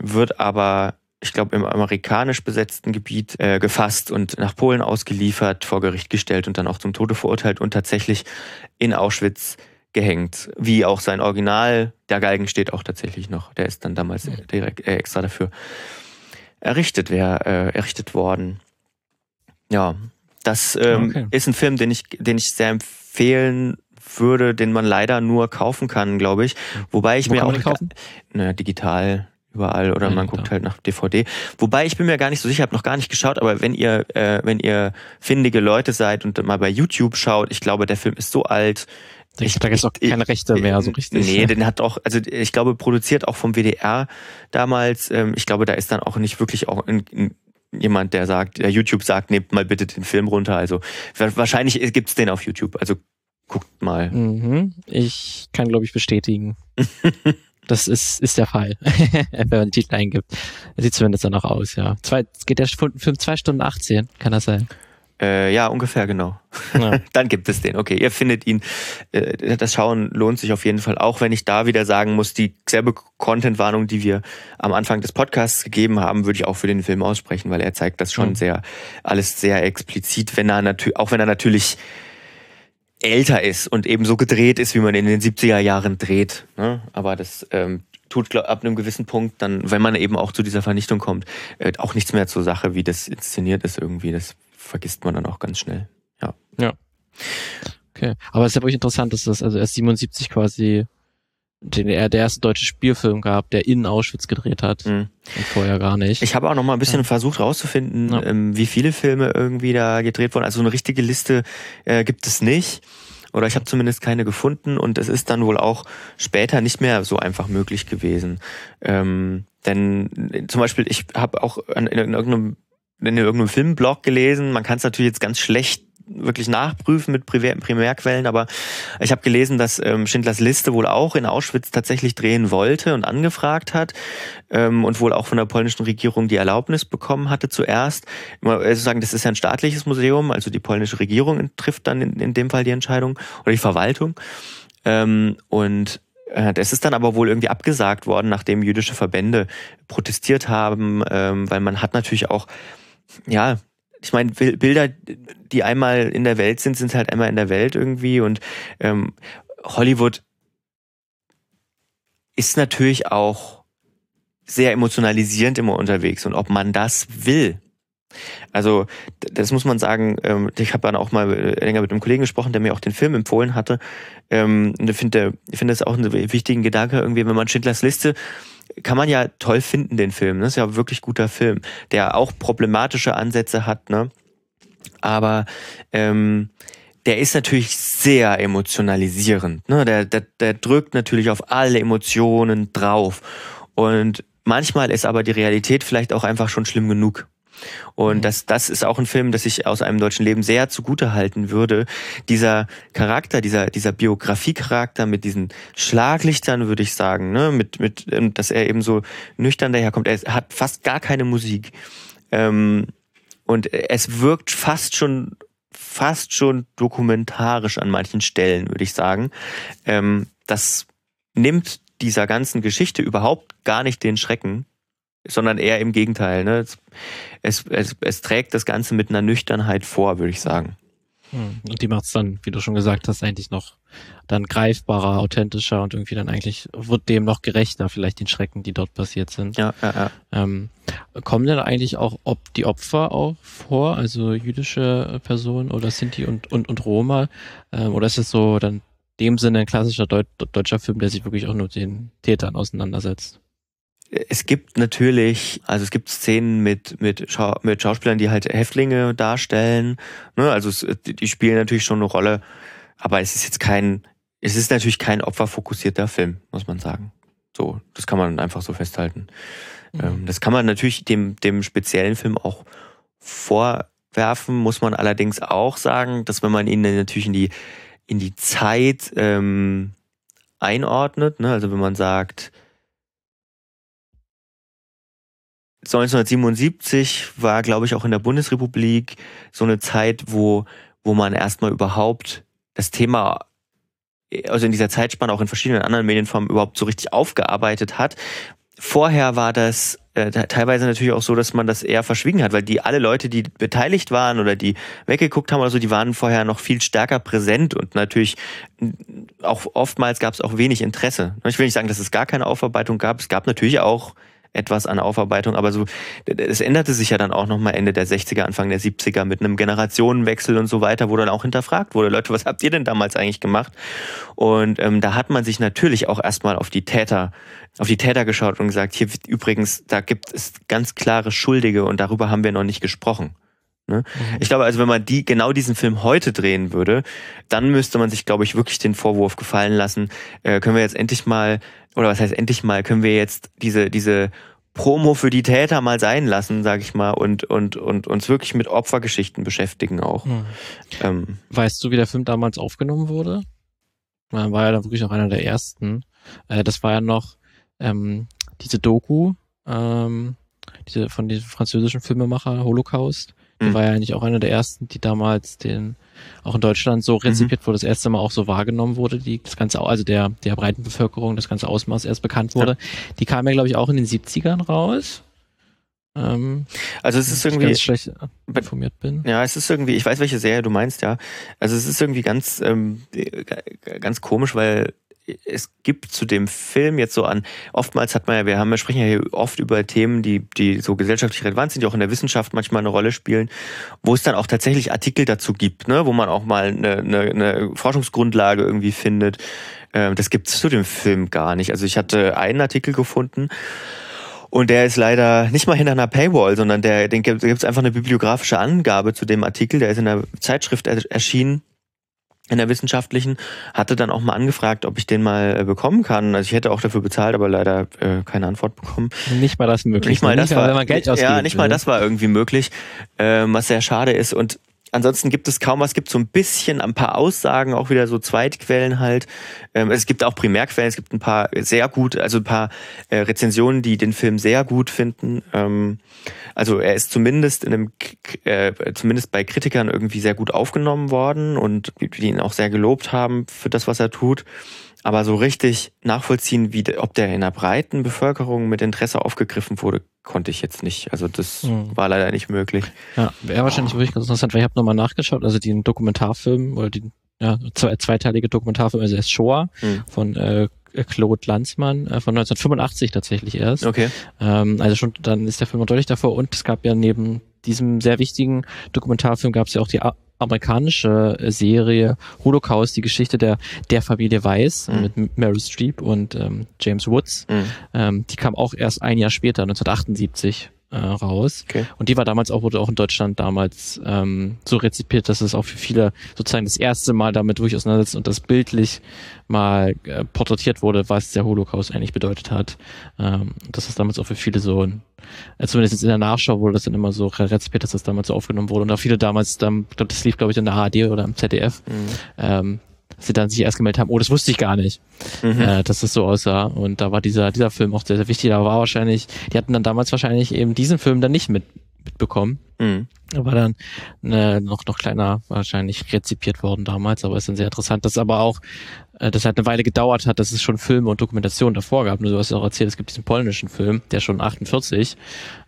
wird aber ich glaube, im amerikanisch besetzten Gebiet äh, gefasst und nach Polen ausgeliefert, vor Gericht gestellt und dann auch zum Tode verurteilt und tatsächlich in Auschwitz gehängt, wie auch sein Original. Der Galgen steht auch tatsächlich noch. Der ist dann damals direkt äh, extra dafür errichtet, wär, äh, errichtet worden. Ja, das ähm, okay. ist ein Film, den ich, den ich sehr empfehlen würde, den man leider nur kaufen kann, glaube ich. Wobei ich Wo mir auch kaufen? Na, digital überall oder ja, man guckt halt nach DVD. Wobei ich bin mir gar nicht so sicher, habe noch gar nicht geschaut, aber wenn ihr äh, wenn ihr findige Leute seid und mal bei YouTube schaut, ich glaube, der Film ist so alt, ich, da gibt auch keine Rechte mehr, so richtig. Nee, den hat auch, also ich glaube, produziert auch vom WDR damals. Ähm, ich glaube, da ist dann auch nicht wirklich auch ein, ein, jemand, der sagt, der YouTube sagt, nehmt mal bitte den Film runter. Also wahrscheinlich gibt's den auf YouTube. Also guckt mal. Mhm. Ich kann, glaube ich, bestätigen. das ist, ist der Fall. Wenn man den Titel eingibt. Sieht zumindest danach aus, ja. Zwei, geht der Film zwei Stunden 18, kann das sein? Äh, ja, ungefähr, genau. Ja. Dann gibt es den. Okay, ihr findet ihn. Äh, das Schauen lohnt sich auf jeden Fall, auch wenn ich da wieder sagen muss, dieselbe Content-Warnung, die wir am Anfang des Podcasts gegeben haben, würde ich auch für den Film aussprechen, weil er zeigt das schon mhm. sehr, alles sehr explizit, wenn er natürlich, auch wenn er natürlich älter ist und eben so gedreht ist, wie man in den 70er Jahren dreht. Ne? Aber das ähm, tut glaub, ab einem gewissen Punkt dann, wenn man eben auch zu dieser Vernichtung kommt, äh, auch nichts mehr zur Sache, wie das inszeniert ist irgendwie. Das vergisst man dann auch ganz schnell. Ja. Ja. Okay. Aber es ist ja wirklich interessant, dass das also erst 77 quasi den er der erste deutsche Spielfilm gab, der in Auschwitz gedreht hat mhm. und vorher gar nicht. Ich habe auch noch mal ein bisschen ja. versucht rauszufinden, ja. ähm, wie viele Filme irgendwie da gedreht wurden. Also so eine richtige Liste äh, gibt es nicht. Oder ich habe zumindest keine gefunden und es ist dann wohl auch später nicht mehr so einfach möglich gewesen. Ähm, denn zum Beispiel, ich habe auch in, in irgendeinem in irgendeinem Filmblog gelesen. Man kann es natürlich jetzt ganz schlecht wirklich nachprüfen mit Primärquellen, aber ich habe gelesen, dass ähm, Schindlers Liste wohl auch in Auschwitz tatsächlich drehen wollte und angefragt hat ähm, und wohl auch von der polnischen Regierung die Erlaubnis bekommen hatte zuerst. Also sagen, das ist ja ein staatliches Museum, also die polnische Regierung trifft dann in, in dem Fall die Entscheidung oder die Verwaltung. Ähm, und äh, das ist dann aber wohl irgendwie abgesagt worden, nachdem jüdische Verbände protestiert haben, ähm, weil man hat natürlich auch ja, ich meine, Bilder, die einmal in der Welt sind, sind halt einmal in der Welt irgendwie und ähm, Hollywood ist natürlich auch sehr emotionalisierend immer unterwegs und ob man das will. Also das muss man sagen, ähm, ich habe dann auch mal länger mit einem Kollegen gesprochen, der mir auch den Film empfohlen hatte. Ähm, und ich finde ich finde das auch einen wichtigen Gedanke, irgendwie, wenn man Schindlers Liste kann man ja toll finden, den Film. Das ist ja wirklich guter Film, der auch problematische Ansätze hat, ne? Aber ähm, der ist natürlich sehr emotionalisierend. Ne? Der, der, der drückt natürlich auf alle Emotionen drauf. Und manchmal ist aber die Realität vielleicht auch einfach schon schlimm genug. Und mhm. das, das ist auch ein Film, das ich aus einem deutschen Leben sehr zugute halten würde. Dieser Charakter, dieser, dieser Biografiecharakter mit diesen Schlaglichtern, würde ich sagen, ne, mit, mit, ähm, dass er eben so nüchtern daherkommt. Er hat fast gar keine Musik. Ähm, und es wirkt fast schon fast schon dokumentarisch an manchen Stellen, würde ich sagen. Ähm, das nimmt dieser ganzen Geschichte überhaupt gar nicht den Schrecken, sondern eher im Gegenteil. Ne? Es, es, es trägt das Ganze mit einer Nüchternheit vor, würde ich sagen. Hm. Und die macht es dann, wie du schon gesagt hast, eigentlich noch dann greifbarer, authentischer und irgendwie dann eigentlich wird dem noch gerechter, vielleicht den Schrecken, die dort passiert sind. Ja, ja, ja. Ähm, kommen denn eigentlich auch ob die Opfer auch vor, also jüdische Personen oder Sinti und, und, und Roma? Ähm, oder ist es so dann dem Sinne ein klassischer Deut deutscher Film, der sich wirklich auch nur den Tätern auseinandersetzt? Es gibt natürlich, also es gibt Szenen mit mit, Schau mit Schauspielern, die halt Häftlinge darstellen. Ne? Also es, die spielen natürlich schon eine Rolle, aber es ist jetzt kein, es ist natürlich kein opferfokussierter Film, muss man sagen. So, das kann man einfach so festhalten. Mhm. Ähm, das kann man natürlich dem dem speziellen Film auch vorwerfen, muss man allerdings auch sagen, dass wenn man ihn natürlich in die in die Zeit ähm, einordnet, ne? also wenn man sagt, 1977 war, glaube ich, auch in der Bundesrepublik so eine Zeit, wo, wo man erstmal überhaupt das Thema, also in dieser Zeitspanne auch in verschiedenen anderen Medienformen überhaupt so richtig aufgearbeitet hat. Vorher war das äh, teilweise natürlich auch so, dass man das eher verschwiegen hat, weil die alle Leute, die beteiligt waren oder die weggeguckt haben oder so, die waren vorher noch viel stärker präsent und natürlich auch oftmals gab es auch wenig Interesse. Ich will nicht sagen, dass es gar keine Aufarbeitung gab. Es gab natürlich auch etwas an Aufarbeitung, aber so, es änderte sich ja dann auch nochmal Ende der 60er, Anfang der 70er mit einem Generationenwechsel und so weiter, wo dann auch hinterfragt wurde, Leute, was habt ihr denn damals eigentlich gemacht? Und ähm, da hat man sich natürlich auch erstmal auf die Täter, auf die Täter geschaut und gesagt, hier übrigens, da gibt es ganz klare Schuldige und darüber haben wir noch nicht gesprochen. Ne? Mhm. Ich glaube also, wenn man die genau diesen Film heute drehen würde, dann müsste man sich, glaube ich, wirklich den Vorwurf gefallen lassen. Äh, können wir jetzt endlich mal, oder was heißt endlich mal, können wir jetzt diese diese Promo für die Täter mal sein lassen, sag ich mal, und und und uns wirklich mit Opfergeschichten beschäftigen auch. Mhm. Ähm, weißt du, wie der Film damals aufgenommen wurde? Man war ja dann wirklich noch einer der ersten. Äh, das war ja noch ähm, diese Doku, ähm, diese von diesem französischen Filmemacher Holocaust. Mhm. war ja eigentlich auch einer der ersten, die damals den auch in Deutschland so rezipiert wurde, das erste Mal auch so wahrgenommen wurde, die das ganze, also der der breiten Bevölkerung das ganze Ausmaß erst bekannt wurde. Die kam ja glaube ich auch in den 70ern raus. Ähm, Also es ist irgendwie, schlecht informiert bin. ja, es ist irgendwie, ich weiß, welche Serie du meinst, ja. Also es ist irgendwie ganz, ähm, ganz komisch, weil es gibt zu dem Film jetzt so an, oftmals hat man ja, wir haben, wir sprechen ja hier oft über Themen, die, die so gesellschaftlich relevant sind, die auch in der Wissenschaft manchmal eine Rolle spielen, wo es dann auch tatsächlich Artikel dazu gibt, ne, wo man auch mal eine, eine, eine Forschungsgrundlage irgendwie findet. Ähm, das gibt es zu dem Film gar nicht. Also ich hatte einen Artikel gefunden, und der ist leider nicht mal hinter einer Paywall, sondern der, den gibt es einfach eine bibliografische Angabe zu dem Artikel. Der ist in der Zeitschrift er, erschienen, in der wissenschaftlichen. Hatte dann auch mal angefragt, ob ich den mal äh, bekommen kann. Also ich hätte auch dafür bezahlt, aber leider äh, keine Antwort bekommen. Nicht mal das möglich. Nicht mal das war, wenn man Geld ausgibt. ja, nicht mal das war irgendwie möglich, ähm, was sehr schade ist. Und ansonsten gibt es kaum was. Es gibt so ein bisschen ein paar Aussagen, auch wieder so Zweitquellen halt. Ähm, es gibt auch Primärquellen. Es gibt ein paar sehr gut, also ein paar äh, Rezensionen, die den Film sehr gut finden. Ähm, also er ist zumindest in einem, äh, zumindest bei Kritikern irgendwie sehr gut aufgenommen worden und die ihn auch sehr gelobt haben für das, was er tut. Aber so richtig nachvollziehen, wie, ob der in der breiten Bevölkerung mit Interesse aufgegriffen wurde, konnte ich jetzt nicht. Also das Mhm. war leider nicht möglich. Ja, wäre wahrscheinlich wirklich ganz interessant, weil ich habe nochmal nachgeschaut, also den Dokumentarfilm oder die ja, zwei, zweiteilige Dokumentarfilm, also erst Shoah Mhm. von äh, Claude Lanzmann äh, von 1985 tatsächlich erst. Okay. Ähm, also schon, dann ist der Film noch deutlich davor und es gab ja neben diesem sehr wichtigen Dokumentarfilm gab es ja auch die A amerikanische äh, Serie Holocaust, die Geschichte der der Familie Weiss Mhm. mit Meryl Streep und ähm, James Woods. Mhm. Ähm, die kam auch erst ein Jahr später, 1978, äh, raus. Okay. Und die war damals auch, wurde auch in Deutschland damals ähm, so rezipiert, dass es auch für viele sozusagen das erste Mal damit durch auseinandersetzt und das bildlich mal äh, porträtiert wurde, was der Holocaust eigentlich bedeutet hat. Ähm, dass das damals auch für viele so, äh, zumindest in der Nachschau wurde das dann immer so re- rezipiert, dass das damals so aufgenommen wurde. Und auch viele damals, dann, glaub, das lief glaube ich in der ARD oder im ZDF, Mhm. ähm, sie dann sich erst gemeldet haben, oh, das wusste ich gar nicht Mhm. äh, dass es so aussah. Und da war dieser, dieser Film auch sehr, sehr wichtig. Da war wahrscheinlich, die hatten dann damals wahrscheinlich eben diesen Film dann nicht mit, mitbekommen. Mhm. Er war dann äh, noch, noch kleiner wahrscheinlich rezipiert worden damals, aber ist dann sehr interessant, dass aber auch, äh, das halt eine Weile gedauert hat, dass es schon Filme und Dokumentation davor gab. Nur du hast ja auch erzählt, es gibt diesen polnischen Film, der schon 48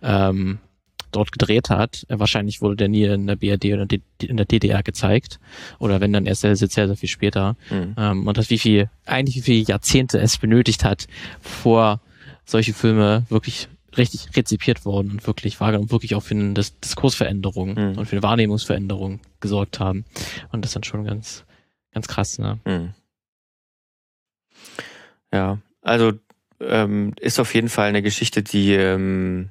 ähm, dort gedreht hat. Äh, Wahrscheinlich wurde der nie in der BRD oder in der DDR gezeigt. Oder wenn dann erst sehr, sehr, sehr viel später. Mhm. Ähm, und das wie viel, eigentlich wie viele Jahrzehnte es benötigt hat, vor solche Filme wirklich richtig rezipiert worden und wirklich wahrgenommen, wirklich auch für eine Dis Diskursveränderung Mhm. und für eine Wahrnehmungsveränderung gesorgt haben. Und das ist dann schon ganz, ganz krass, ne? Mhm. Ja, also ähm, ist auf jeden Fall eine Geschichte, die, ähm,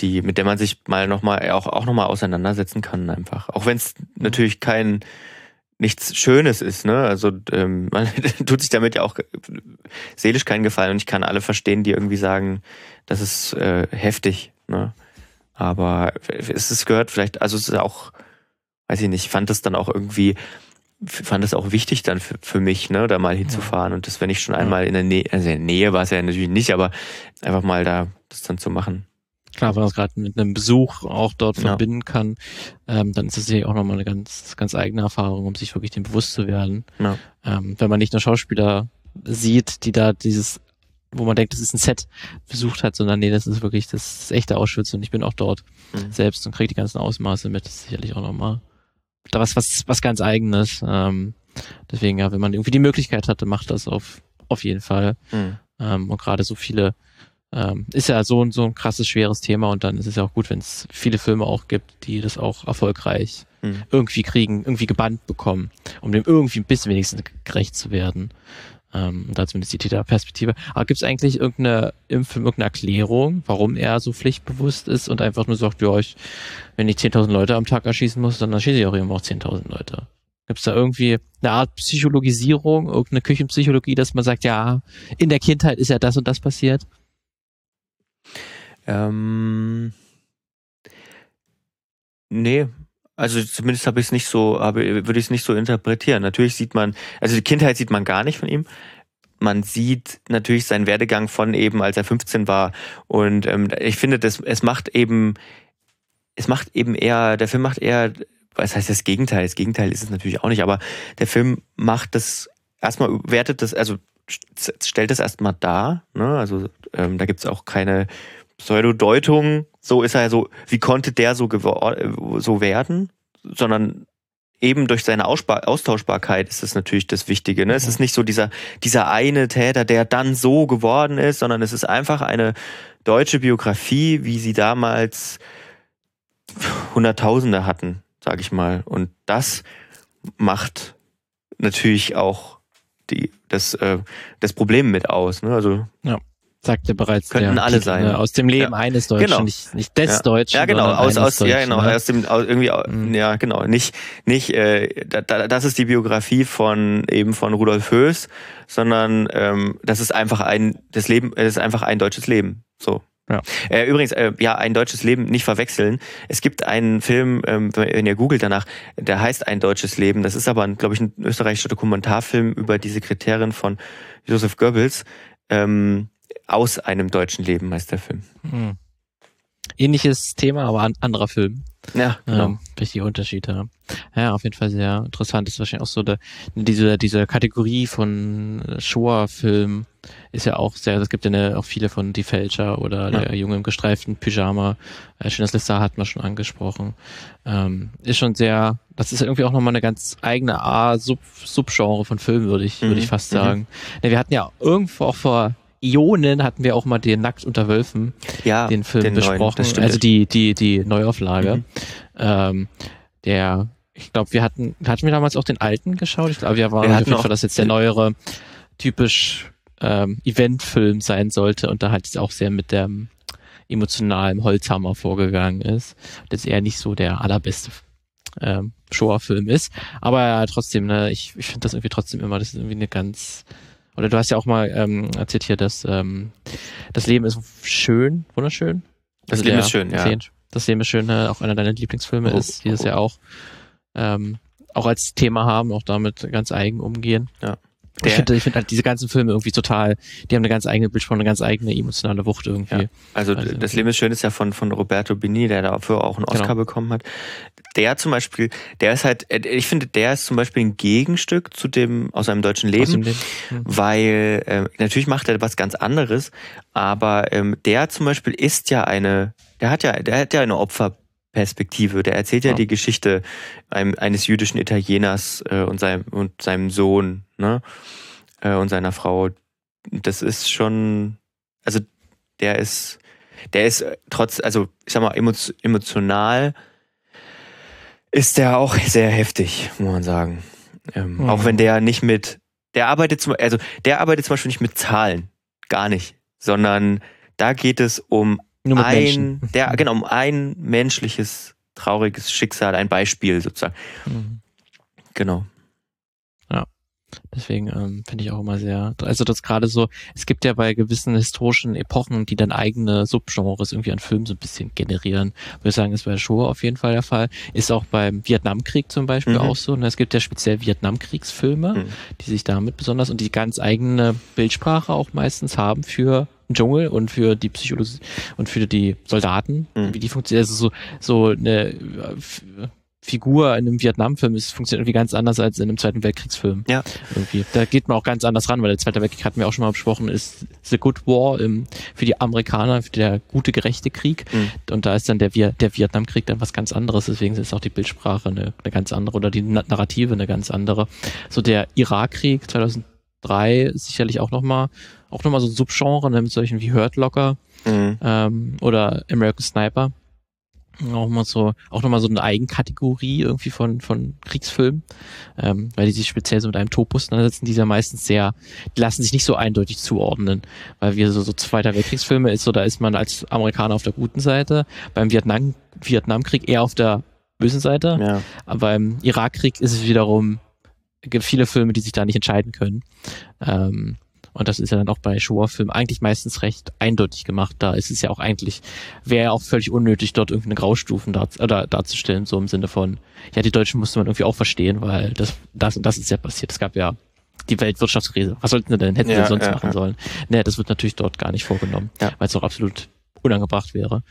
die, mit der man sich mal noch mal auch auch noch mal auseinandersetzen kann einfach. Auch wenn es natürlich kein nichts Schönes ist, ne? Also ähm, man tut sich damit ja auch seelisch keinen Gefallen und ich kann alle verstehen, die irgendwie sagen, das ist äh, heftig, ne? Aber es ist gehört vielleicht, also es ist auch, weiß ich nicht, fand das dann auch irgendwie, fand es auch wichtig dann für, für mich, ne, da mal hinzufahren und das, wenn ich schon einmal in der Nähe, also in der Nähe war es ja natürlich nicht, aber einfach mal da das dann zu machen. Klar, wenn man es gerade mit einem Besuch auch dort Ja. verbinden kann, ähm, dann ist es ja auch nochmal eine ganz, ganz eigene Erfahrung, um sich wirklich dem bewusst zu werden. Ja. Ähm, wenn man nicht nur Schauspieler sieht, die da dieses, wo man denkt, das ist ein Set, besucht hat, sondern nee, das ist wirklich das, das echte Auschwitz und ich bin auch dort Mhm. selbst und kriege die ganzen Ausmaße mit. Das ist sicherlich auch nochmal da was, was, was ganz eigenes. Ähm, deswegen, ja, wenn man irgendwie die Möglichkeit hatte, macht das auf, auf jeden Fall. Mhm. Ähm, und gerade so viele, ähm, ist ja so ein, so ein krasses, schweres Thema und dann ist es ja auch gut, wenn es viele Filme auch gibt, die das auch erfolgreich Mhm. irgendwie kriegen, irgendwie gebannt bekommen, um dem irgendwie ein bisschen wenigstens gerecht zu werden. Ähm, und da zumindest die Täterperspektive. Aber gibt es eigentlich irgendeine im Film irgendeine Erklärung, warum er so pflichtbewusst ist und einfach nur sagt, ja, ich, wenn ich 10.000 Leute am Tag erschießen muss, dann erschieße ich auch irgendwo auch 10.000 Leute. Gibt es da irgendwie eine Art Psychologisierung, irgendeine Küchenpsychologie, dass man sagt, ja, in der Kindheit ist ja das und das passiert? Ähm, nee, also zumindest habe ich es nicht so, würde ich es nicht so interpretieren. Natürlich sieht man, also die Kindheit sieht man gar nicht von ihm. man sieht natürlich seinen Werdegang von eben, als er 15 war. Und ähm, ich finde, das, es macht eben, es macht eben eher, der Film macht eher, was heißt das Gegenteil? Das Gegenteil ist es natürlich auch nicht, aber der Film macht das erstmal, wertet das, also stellt das erstmal dar. Ne? Also ähm, da gibt's auch keine Pseudodeutung. So ist er so, wie konnte der so, so werden? Sondern eben durch seine Austauschbarkeit ist das natürlich das Wichtige. Ne? Es ist nicht so dieser, dieser eine Täter, der dann so geworden ist, sondern es ist einfach eine deutsche Biografie, wie sie damals Hunderttausende hatten, sag ich mal. Und das macht natürlich auch die, das, äh, das Problem mit aus. Ne? Also ja sagte bereits könnten alle Titel, sein ne? aus dem Leben ja. eines Deutschen genau. nicht, nicht des ja. Deutschen ja genau aus aus Deutschen, ja genau ne? aus dem aus, irgendwie mhm. ja genau nicht nicht äh, da, das ist die Biografie von eben von Rudolf Höß sondern ähm, das ist einfach ein das Leben es ist einfach ein deutsches Leben so ja. Äh, übrigens, äh, ja, ein deutsches Leben nicht verwechseln. Es gibt einen Film, ähm, wenn ihr googelt danach, der heißt Ein deutsches Leben. Das ist aber, glaube ich, ein österreichischer Dokumentarfilm über die Sekretärin von Joseph Goebbels. Ähm, aus einem deutschen Leben heißt der Film. Hm. Ähnliches Thema, aber an, anderer Film. Ja, genau. Ähm, richtige Unterschiede. Ja, auf jeden Fall sehr interessant. Das ist wahrscheinlich auch so der, diese, diese Kategorie von Shoah-Film ist ja auch sehr, es gibt ja eine, auch viele von Die Fälscher oder ja. der Junge im gestreiften Pyjama. Äh, Schönes Lister hat man schon angesprochen. Ähm, ist schon sehr, das ist irgendwie auch nochmal eine ganz eigene Art, Sub, Subgenre von Filmen, würde ich, mhm. würde ich fast mhm. sagen. Mhm. Ja, wir hatten ja irgendwo auch vor Ionen hatten wir auch mal den Nackt unter Wölfen, ja, den Film den besprochen, neuen, also die, die, die Neuauflage. Mhm. Ähm, der, ich glaube, wir hatten, hatten wir damals auch den alten geschaut? Ich glaube, wir waren wir auf jeden Fall, dass jetzt der neuere typisch ähm, Eventfilm sein sollte und da halt jetzt auch sehr mit dem emotionalen Holzhammer vorgegangen ist. Das eher nicht so der allerbeste ähm, Shoah-Film ist. Aber ja, trotzdem, ne, ich, ich finde das irgendwie trotzdem immer, das ist irgendwie eine ganz oder du hast ja auch mal ähm, erzählt hier, dass ähm, das Leben ist schön, wunderschön. Das also Leben ist schön, ja. Das Leben ist schön, ne? auch einer deiner Lieblingsfilme oh, ist, dieses oh, oh. Jahr auch ähm, auch als Thema haben, auch damit ganz eigen umgehen. Ja. Der, ich finde ich find halt diese ganzen Filme irgendwie total, die haben eine ganz eigene Bildsprache, eine ganz eigene emotionale Wucht irgendwie. Ja. Also, also, das Leben ist schön ist ja von, von Roberto Bini, der dafür auch einen Oscar genau. bekommen hat. Der zum Beispiel, der ist halt, ich finde, der ist zum Beispiel ein Gegenstück zu dem aus einem deutschen Leben, Leben. Mhm. weil äh, natürlich macht er was ganz anderes, aber ähm, der zum Beispiel ist ja eine, der hat ja, der hat ja eine Opfer Perspektive. Der erzählt ja, ja die Geschichte einem, eines jüdischen Italieners äh, und, seinem, und seinem Sohn ne? Äh, und seiner Frau. Das ist schon, also der ist, der ist trotz, also ich sag mal, emotional ist der auch sehr heftig, muss man sagen. Ähm, mhm. Auch wenn der nicht mit, der arbeitet zum, also der arbeitet zum Beispiel nicht mit Zahlen, gar nicht, sondern da geht es um nur mit ein, Menschen. Der, genau, um ein menschliches, trauriges Schicksal, ein Beispiel sozusagen. Mhm. Genau. Ja. Deswegen ähm, finde ich auch immer sehr, also das gerade so, es gibt ja bei gewissen historischen Epochen, die dann eigene Subgenres irgendwie an Filmen so ein bisschen generieren. Würde ich sagen, ist bei Shoah auf jeden Fall der Fall. Ist auch beim Vietnamkrieg zum Beispiel mhm. auch so. Und es gibt ja speziell Vietnamkriegsfilme, mhm. die sich damit besonders und die ganz eigene Bildsprache auch meistens haben für Dschungel und für die Psychologie und für die Soldaten, mhm. wie die funktionieren. Also so, so eine äh, Figur in einem Vietnam-Film ist, funktioniert irgendwie ganz anders als in einem Zweiten Weltkriegsfilm. Ja. Irgendwie. Da geht man auch ganz anders ran, weil der Zweite Weltkrieg hatten wir auch schon mal besprochen, ist The Good War im, für die Amerikaner, für der gute, gerechte Krieg. Mhm. Und da ist dann der, der Vietnamkrieg dann was ganz anderes. Deswegen ist auch die Bildsprache eine, eine ganz andere oder die Narrative eine ganz andere. So der Irakkrieg 2003 sicherlich auch nochmal auch nochmal so ein Subgenre ne, mit solchen wie Hurt Locker mhm. ähm, oder American Sniper. Auch mal so, auch nochmal so eine Eigenkategorie irgendwie von, von Kriegsfilmen, ähm, weil die sich speziell so mit einem Topos auseinandersetzen, die ja meistens sehr, die lassen sich nicht so eindeutig zuordnen, weil wir so, so Zweiter Weltkriegsfilme ist so, da ist man als Amerikaner auf der guten Seite, beim Vietnam, Vietnamkrieg eher auf der bösen Seite, ja. aber beim Irakkrieg ist es wiederum, gibt viele Filme, die sich da nicht entscheiden können. Ähm, und das ist ja dann auch bei Showa-Filmen eigentlich meistens recht eindeutig gemacht. Da ist es ja auch eigentlich, wäre ja auch völlig unnötig, dort irgendeine Graustufen dar oder darzustellen, so im Sinne von, ja, die Deutschen musste man irgendwie auch verstehen, weil das, das und das ist ja passiert. Es gab ja die Weltwirtschaftskrise. Was sollten sie denn? Hätten Ja, sie sonst ja, machen ja. sollen? Nee, das wird natürlich dort gar nicht vorgenommen, weil es doch absolut unangebracht wäre.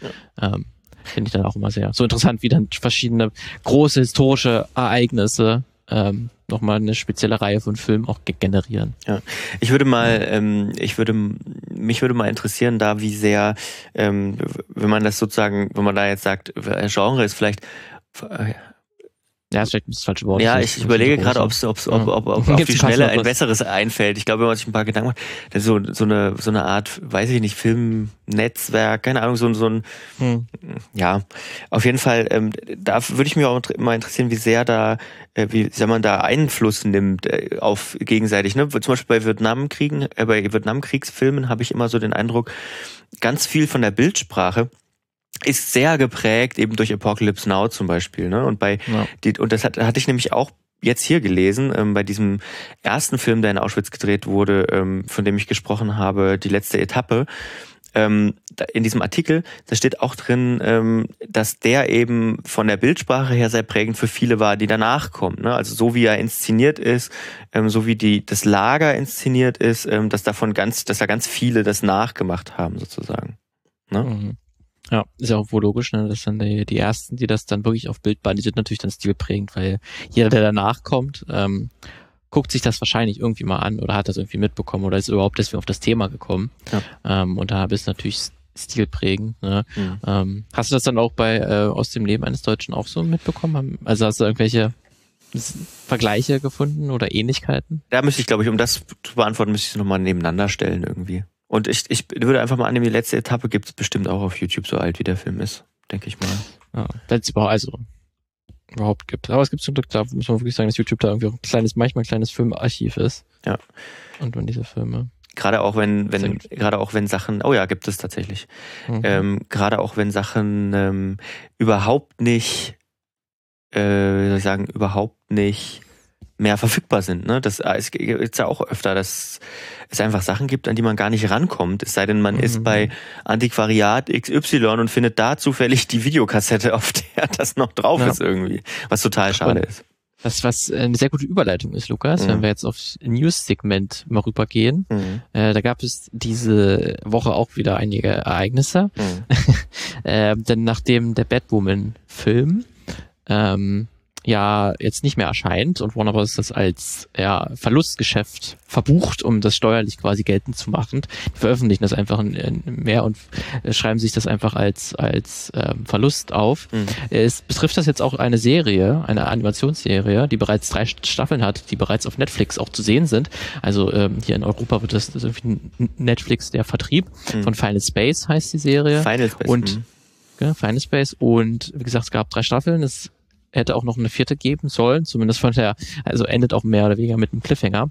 Ähm, Finde ich dann auch immer sehr so interessant, wie dann verschiedene große historische Ereignisse ähm, nochmal eine spezielle Reihe von Filmen auch ge- generieren. Ich würde mal, ähm, ich würde, mich würde mal interessieren, da wie sehr, ähm, wenn man das sozusagen, wenn man da jetzt sagt, Genre ist vielleicht, äh, Ja, ist vielleicht das falsche Wort. ja, ich ist überlege gerade, groß. ob es, ob, ob, ob, ob auf die Schnelle ein besseres einfällt. Ich glaube, wenn man sich ein paar Gedanken macht, das so, so eine, so eine Art, weiß ich nicht, Filmnetzwerk, keine Ahnung, so, so ein, Hm. ja, auf jeden Fall, ähm, da würde ich mich auch mal interessieren, wie sehr da, äh, wie sehr man da Einfluss nimmt äh, auf gegenseitig. Ne? Zum Beispiel bei Vietnamkriegen, äh, bei Vietnamkriegsfilmen habe ich immer so den Eindruck, ganz viel von der Bildsprache ist sehr geprägt eben durch Apocalypse Now zum Beispiel. Ne? Und bei Ja. die, und das hat, hatte ich nämlich auch jetzt hier gelesen, ähm, bei diesem ersten Film, der in Auschwitz gedreht wurde, ähm, von dem ich gesprochen habe, die letzte Etappe. Ähm, in diesem Artikel, da steht auch drin, ähm, dass der eben von der Bildsprache her sehr prägend für viele war, die danach kommen. Ne? Also so wie er inszeniert ist, ähm, so wie die das Lager inszeniert ist, ähm, dass davon ganz, dass da ganz viele das nachgemacht haben sozusagen. Ne? Mhm. Ja, ist ja auch wohl logisch, ne? dass dann die, die ersten, die das dann wirklich auf Bild bauen, die sind natürlich dann stilprägend, weil jeder, der danach kommt, ähm, guckt sich das wahrscheinlich irgendwie mal an oder hat das irgendwie mitbekommen oder ist überhaupt deswegen auf das Thema gekommen. Ja. Ähm, und da bist du natürlich stilprägend. Ne? Mhm. Ähm, hast du das dann auch bei äh, aus dem Leben eines Deutschen auch so mitbekommen? Also hast du irgendwelche Vergleiche gefunden oder Ähnlichkeiten? Da müsste ich, glaube ich, um das zu beantworten, müsste ich es nochmal nebeneinander stellen irgendwie. Und ich, ich würde einfach mal annehmen, die letzte Etappe gibt es bestimmt auch auf YouTube, so alt wie der Film ist, denke ich mal. Ja, wenn es überhaupt, also überhaupt gibt. Aber es gibt zum Glück, da muss man wirklich sagen, dass YouTube da irgendwie auch ein kleines, manchmal ein kleines Filmarchiv ist. Ja. Und wenn diese Filme. Gerade auch wenn, wenn, gerade auch wenn Sachen, oh ja, gibt es tatsächlich. Mhm. Ähm, gerade auch wenn Sachen ähm, überhaupt nicht, äh, wie soll ich sagen, überhaupt nicht mehr verfügbar sind. Ne? Das äh, es gibt ja auch öfter, dass es einfach Sachen gibt, an die man gar nicht rankommt. Es sei denn, man Mhm. ist bei Antiquariat XY und findet da zufällig die Videokassette, auf der das noch drauf Ja. ist irgendwie. Was total schade Und- ist. Was, was eine sehr gute Überleitung ist, Lukas, Mhm. wenn wir jetzt aufs News-Segment mal rübergehen. Mhm. Äh, da gab es diese Woche auch wieder einige Ereignisse. Mhm. äh, denn nachdem der Batwoman-Film ähm, ja jetzt nicht mehr erscheint und Warner Bros. das als ja, Verlustgeschäft verbucht, um das steuerlich quasi geltend zu machen. Die veröffentlichen das einfach in, in mehr und schreiben sich das einfach als, als ähm, Verlust auf. Mhm. Es betrifft das jetzt auch eine Serie, eine Animationsserie, die bereits drei Staffeln hat, die bereits auf Netflix auch zu sehen sind. Also ähm, hier in Europa wird das, das ist irgendwie Netflix der Vertrieb Mhm. von Final Space heißt die Serie. Final Space. Und Mhm. Final Space. Und wie gesagt, es gab drei Staffeln. Es hätte auch noch eine vierte geben sollen. Zumindest von der, also endet auch mehr oder weniger mit einem Cliffhanger.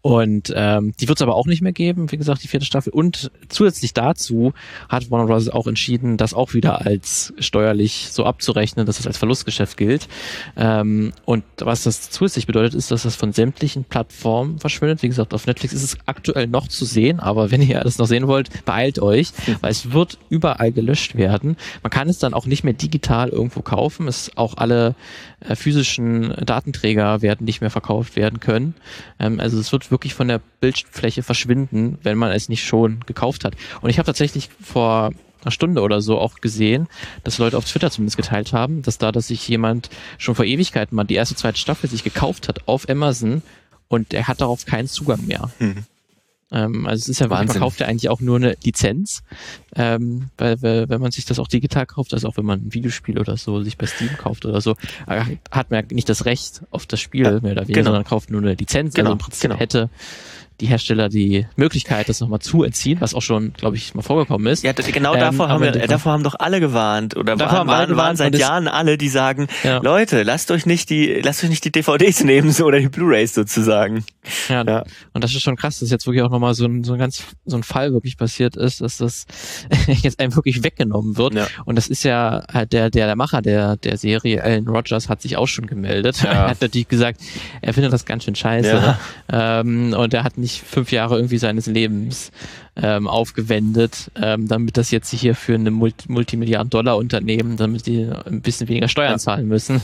Und ähm, die wird es aber auch nicht mehr geben, wie gesagt, die vierte Staffel. Und zusätzlich dazu hat Warner Bros. auch entschieden, das auch wieder als steuerlich so abzurechnen, dass es als Verlustgeschäft gilt. Ähm, und was das zusätzlich bedeutet, ist, dass das von sämtlichen Plattformen verschwindet. Wie gesagt, auf Netflix ist es aktuell noch zu sehen, aber wenn ihr alles noch sehen wollt, beeilt euch, weil es wird überall gelöscht werden. Man kann es dann auch nicht mehr digital irgendwo kaufen. Es auch alle äh, physischen Datenträger werden nicht mehr verkauft werden können. Ähm, also es wird wirklich von der Bildfläche verschwinden, wenn man es nicht schon gekauft hat. Und ich habe tatsächlich vor einer Stunde oder so auch gesehen, dass Leute auf Twitter zumindest geteilt haben, dass da, dass sich jemand schon vor Ewigkeiten mal die erste, zweite Staffel sich gekauft hat auf Amazon und er hat darauf keinen Zugang mehr. Mhm. Ähm, also es ist ja, man Wahnsinn. verkauft ja eigentlich auch nur eine Lizenz, ähm, weil, weil wenn man sich das auch digital kauft, also auch wenn man ein Videospiel oder so sich bei Steam kauft oder so, äh, hat man ja nicht das Recht auf das Spiel Ja, mehr oder weniger, genau. sondern kauft nur eine Lizenz. Genau, also im Prinzip genau. hätte die Hersteller die Möglichkeit, das nochmal zu entziehen, was auch schon, glaube ich, mal vorgekommen ist. Ja, genau Ähm, davor, haben wir, äh, davor haben doch alle gewarnt oder Davor waren, waren, waren seit Jahren alle, die sagen, Ja. Leute, lasst euch nicht die, lasst euch nicht die DVDs nehmen so, oder die Blu-rays sozusagen. Ja, Ja. und das ist schon krass, dass jetzt wirklich auch nochmal so ein, so ein ganz, so ein Fall wirklich passiert ist, dass das jetzt einem wirklich weggenommen wird. Ja. Und das ist ja halt der, der, der Macher der, der Serie, Alan Rogers, hat sich auch schon gemeldet. Er hat natürlich gesagt, er findet das ganz schön scheiße. Ähm, und er hat nicht fünf Jahre irgendwie seines Lebens ähm, aufgewendet, ähm, damit das jetzt hier für eine Multi Multimilliarden-Dollar-Unternehmen, damit die ein bisschen weniger Steuern ja. zahlen müssen.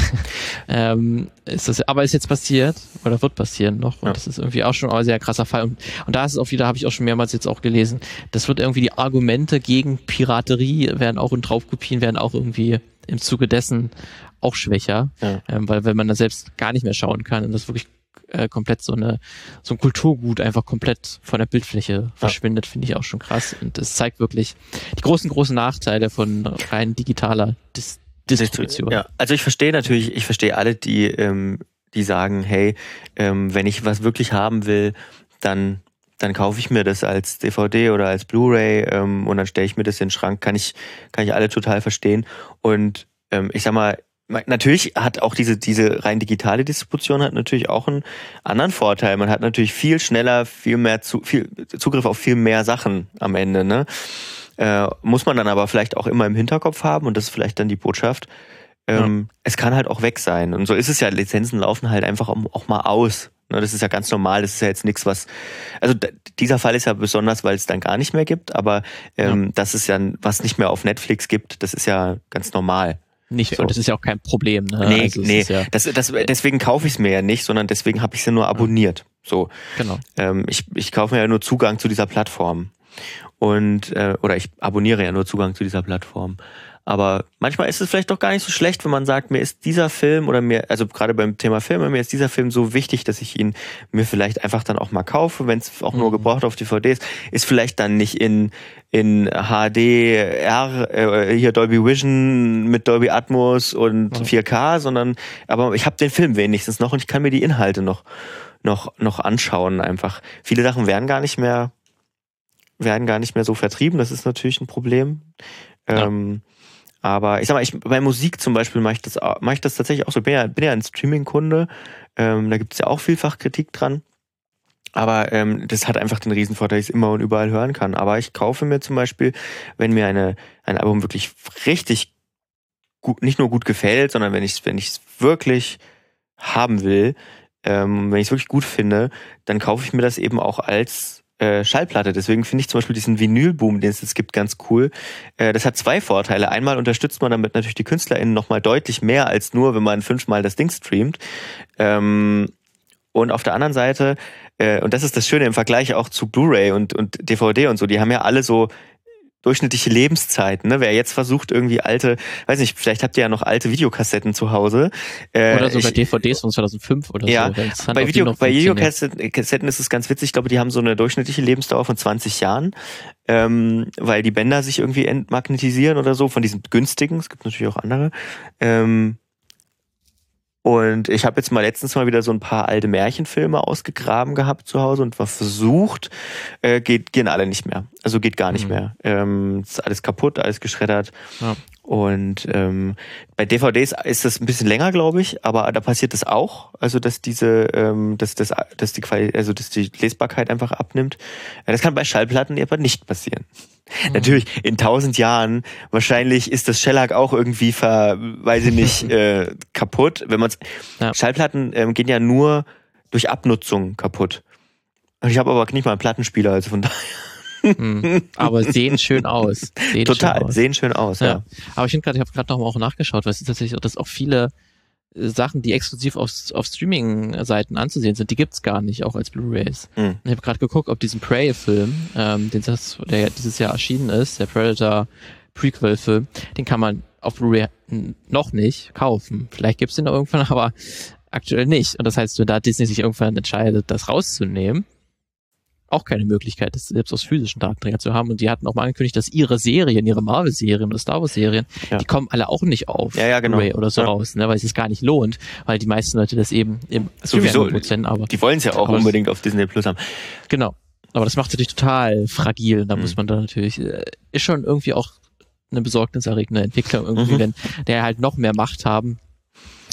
ähm, ist das, aber ist jetzt passiert oder wird passieren noch und ja. das ist irgendwie auch schon ein sehr krasser Fall. Und, und da ist es auch wieder, habe ich auch schon mehrmals jetzt auch gelesen, das wird irgendwie die Argumente gegen Piraterie werden auch und Draufkopien werden auch irgendwie im Zuge dessen auch schwächer, ja. ähm, weil wenn man da selbst gar nicht mehr schauen kann und das wirklich äh, komplett so eine so ein Kulturgut einfach komplett von der Bildfläche verschwindet, finde ich auch schon krass und es zeigt wirklich die großen großen Nachteile von rein digitaler Dis Distribution. Ja, also ich verstehe natürlich, ich verstehe alle, die ähm, die sagen, hey, ähm, wenn ich was wirklich haben will, dann dann kaufe ich mir das als DVD oder als Blu-ray ähm, und dann stelle ich mir das in den Schrank. Kann ich kann ich alle total verstehen und ähm, ich sag mal, Natürlich hat auch diese, diese rein digitale Distribution hat natürlich auch einen anderen Vorteil. Man hat natürlich viel schneller, viel mehr zu, viel Zugriff auf viel mehr Sachen am Ende. Ne? Äh, muss man dann aber vielleicht auch immer im Hinterkopf haben und das ist vielleicht dann die Botschaft. Ähm, ja. Es kann halt auch weg sein. Und so ist es ja. Lizenzen laufen halt einfach auch mal aus. Ne? Das ist ja ganz normal. Das ist ja jetzt nichts, was. Also dieser Fall ist ja besonders, weil es dann gar nicht mehr gibt. Aber ähm, ja. das ist ja, was nicht mehr auf Netflix gibt, das ist ja ganz normal. Nicht, so. und das ist ja auch kein Problem. Ne? Nee, also nee. Ja das, das, deswegen kaufe ich es mir ja nicht, sondern deswegen habe ich es ja nur abonniert. So. Genau. Ähm, ich, ich kaufe mir ja nur Zugang zu dieser Plattform. Und, äh, oder ich abonniere ja nur Zugang zu dieser Plattform. Aber manchmal ist es vielleicht doch gar nicht so schlecht, wenn man sagt, mir ist dieser Film oder mir, also gerade beim Thema Filme, mir ist dieser Film so wichtig, dass ich ihn mir vielleicht einfach dann auch mal kaufe, wenn es auch nur mhm. gebraucht auf DVD ist, ist vielleicht dann nicht in in HDR, äh, hier Dolby Vision mit Dolby Atmos und mhm. 4K, sondern aber ich habe den Film wenigstens noch und ich kann mir die Inhalte noch noch noch anschauen einfach. Viele Sachen werden gar nicht mehr werden gar nicht mehr so vertrieben, das ist natürlich ein Problem. Ja. Ähm, aber ich sag mal, ich, bei Musik zum Beispiel mache ich das, mache ich das tatsächlich auch so. Bin ja, bin ja ein Streaming-Kunde. Ähm, da gibt es ja auch vielfach Kritik dran. Aber ähm, das hat einfach den Riesenvorteil, dass ich es immer und überall hören kann. Aber ich kaufe mir zum Beispiel, wenn mir eine, ein Album wirklich richtig gut, nicht nur gut gefällt, sondern wenn ich es wenn wirklich haben will, ähm, wenn ich es wirklich gut finde, dann kaufe ich mir das eben auch als äh, Schallplatte. Deswegen finde ich zum Beispiel diesen Vinylboom, den es jetzt gibt, ganz cool. Äh, das hat zwei Vorteile. Einmal unterstützt man damit natürlich die KünstlerInnen nochmal deutlich mehr als nur, wenn man fünfmal das Ding streamt. Ähm, und auf der anderen Seite, äh, und das ist das Schöne im Vergleich auch zu Blu-ray und, und DVD und so, die haben ja alle so durchschnittliche Lebenszeit. Ne? Wer jetzt versucht, irgendwie alte, weiß nicht, vielleicht habt ihr ja noch alte Videokassetten zu Hause. Äh, oder sogar ich, DVDs von 2005 oder ja, so. Bei, Video, bei Videokassetten ist es ganz witzig. Ich glaube, die haben so eine durchschnittliche Lebensdauer von 20 Jahren, ähm, weil die Bänder sich irgendwie entmagnetisieren oder so, von diesen günstigen. Es gibt natürlich auch andere. Ähm, und ich habe jetzt mal letztens mal wieder so ein paar alte Märchenfilme ausgegraben gehabt zu Hause und war versucht, äh, geht, gehen alle nicht mehr. Also geht gar nicht mhm. mehr. Ähm, ist alles kaputt, alles geschreddert. Ja. Und ähm, bei DVDs ist das ein bisschen länger, glaube ich, aber da passiert das auch, also dass diese, ähm, dass, dass, dass die Qualität, also dass die Lesbarkeit einfach abnimmt. Das kann bei Schallplatten aber nicht passieren. Mhm. Natürlich, in tausend Jahren, wahrscheinlich ist das Shellac auch irgendwie ver, weiß ich nicht, äh, kaputt. Wenn man's, ja. Schallplatten ähm, gehen ja nur durch Abnutzung kaputt. Und ich habe aber nicht mal einen Plattenspieler, also von daher. Hm. Aber sehen schön aus. Sehen Total, schön aus. sehen schön aus, ja. ja. Aber ich finde gerade, ich habe gerade noch mal auch nachgeschaut, weil es ist tatsächlich, dass auch viele Sachen, die exklusiv auf, auf Streaming-Seiten anzusehen sind, die gibt's gar nicht, auch als Blu-rays. Mhm. Ich habe gerade geguckt, ob diesen Prey-Film, ähm, den das, der dieses Jahr erschienen ist, der Predator Prequel-Film, den kann man auf Blu-ray noch nicht kaufen. Vielleicht gibt's den noch irgendwann, aber aktuell nicht. Und das heißt, wenn da Disney sich irgendwann entscheidet, das rauszunehmen, auch keine Möglichkeit, das selbst aus physischen Datenträger zu haben. Und die hatten auch mal angekündigt, dass ihre Serien, ihre Marvel-Serien oder Star Wars-Serien, ja. die kommen alle auch nicht auf ja, ja, genau. oder so ja. raus, ne, weil es sich gar nicht lohnt, weil die meisten Leute das eben im Sowieso, aber die wollen es ja auch unbedingt auf Disney Plus haben. Genau. Aber das macht natürlich total fragil. Da mhm. muss man dann natürlich, äh, ist schon irgendwie auch eine besorgniserregende Entwicklung irgendwie, mhm. wenn der halt noch mehr Macht haben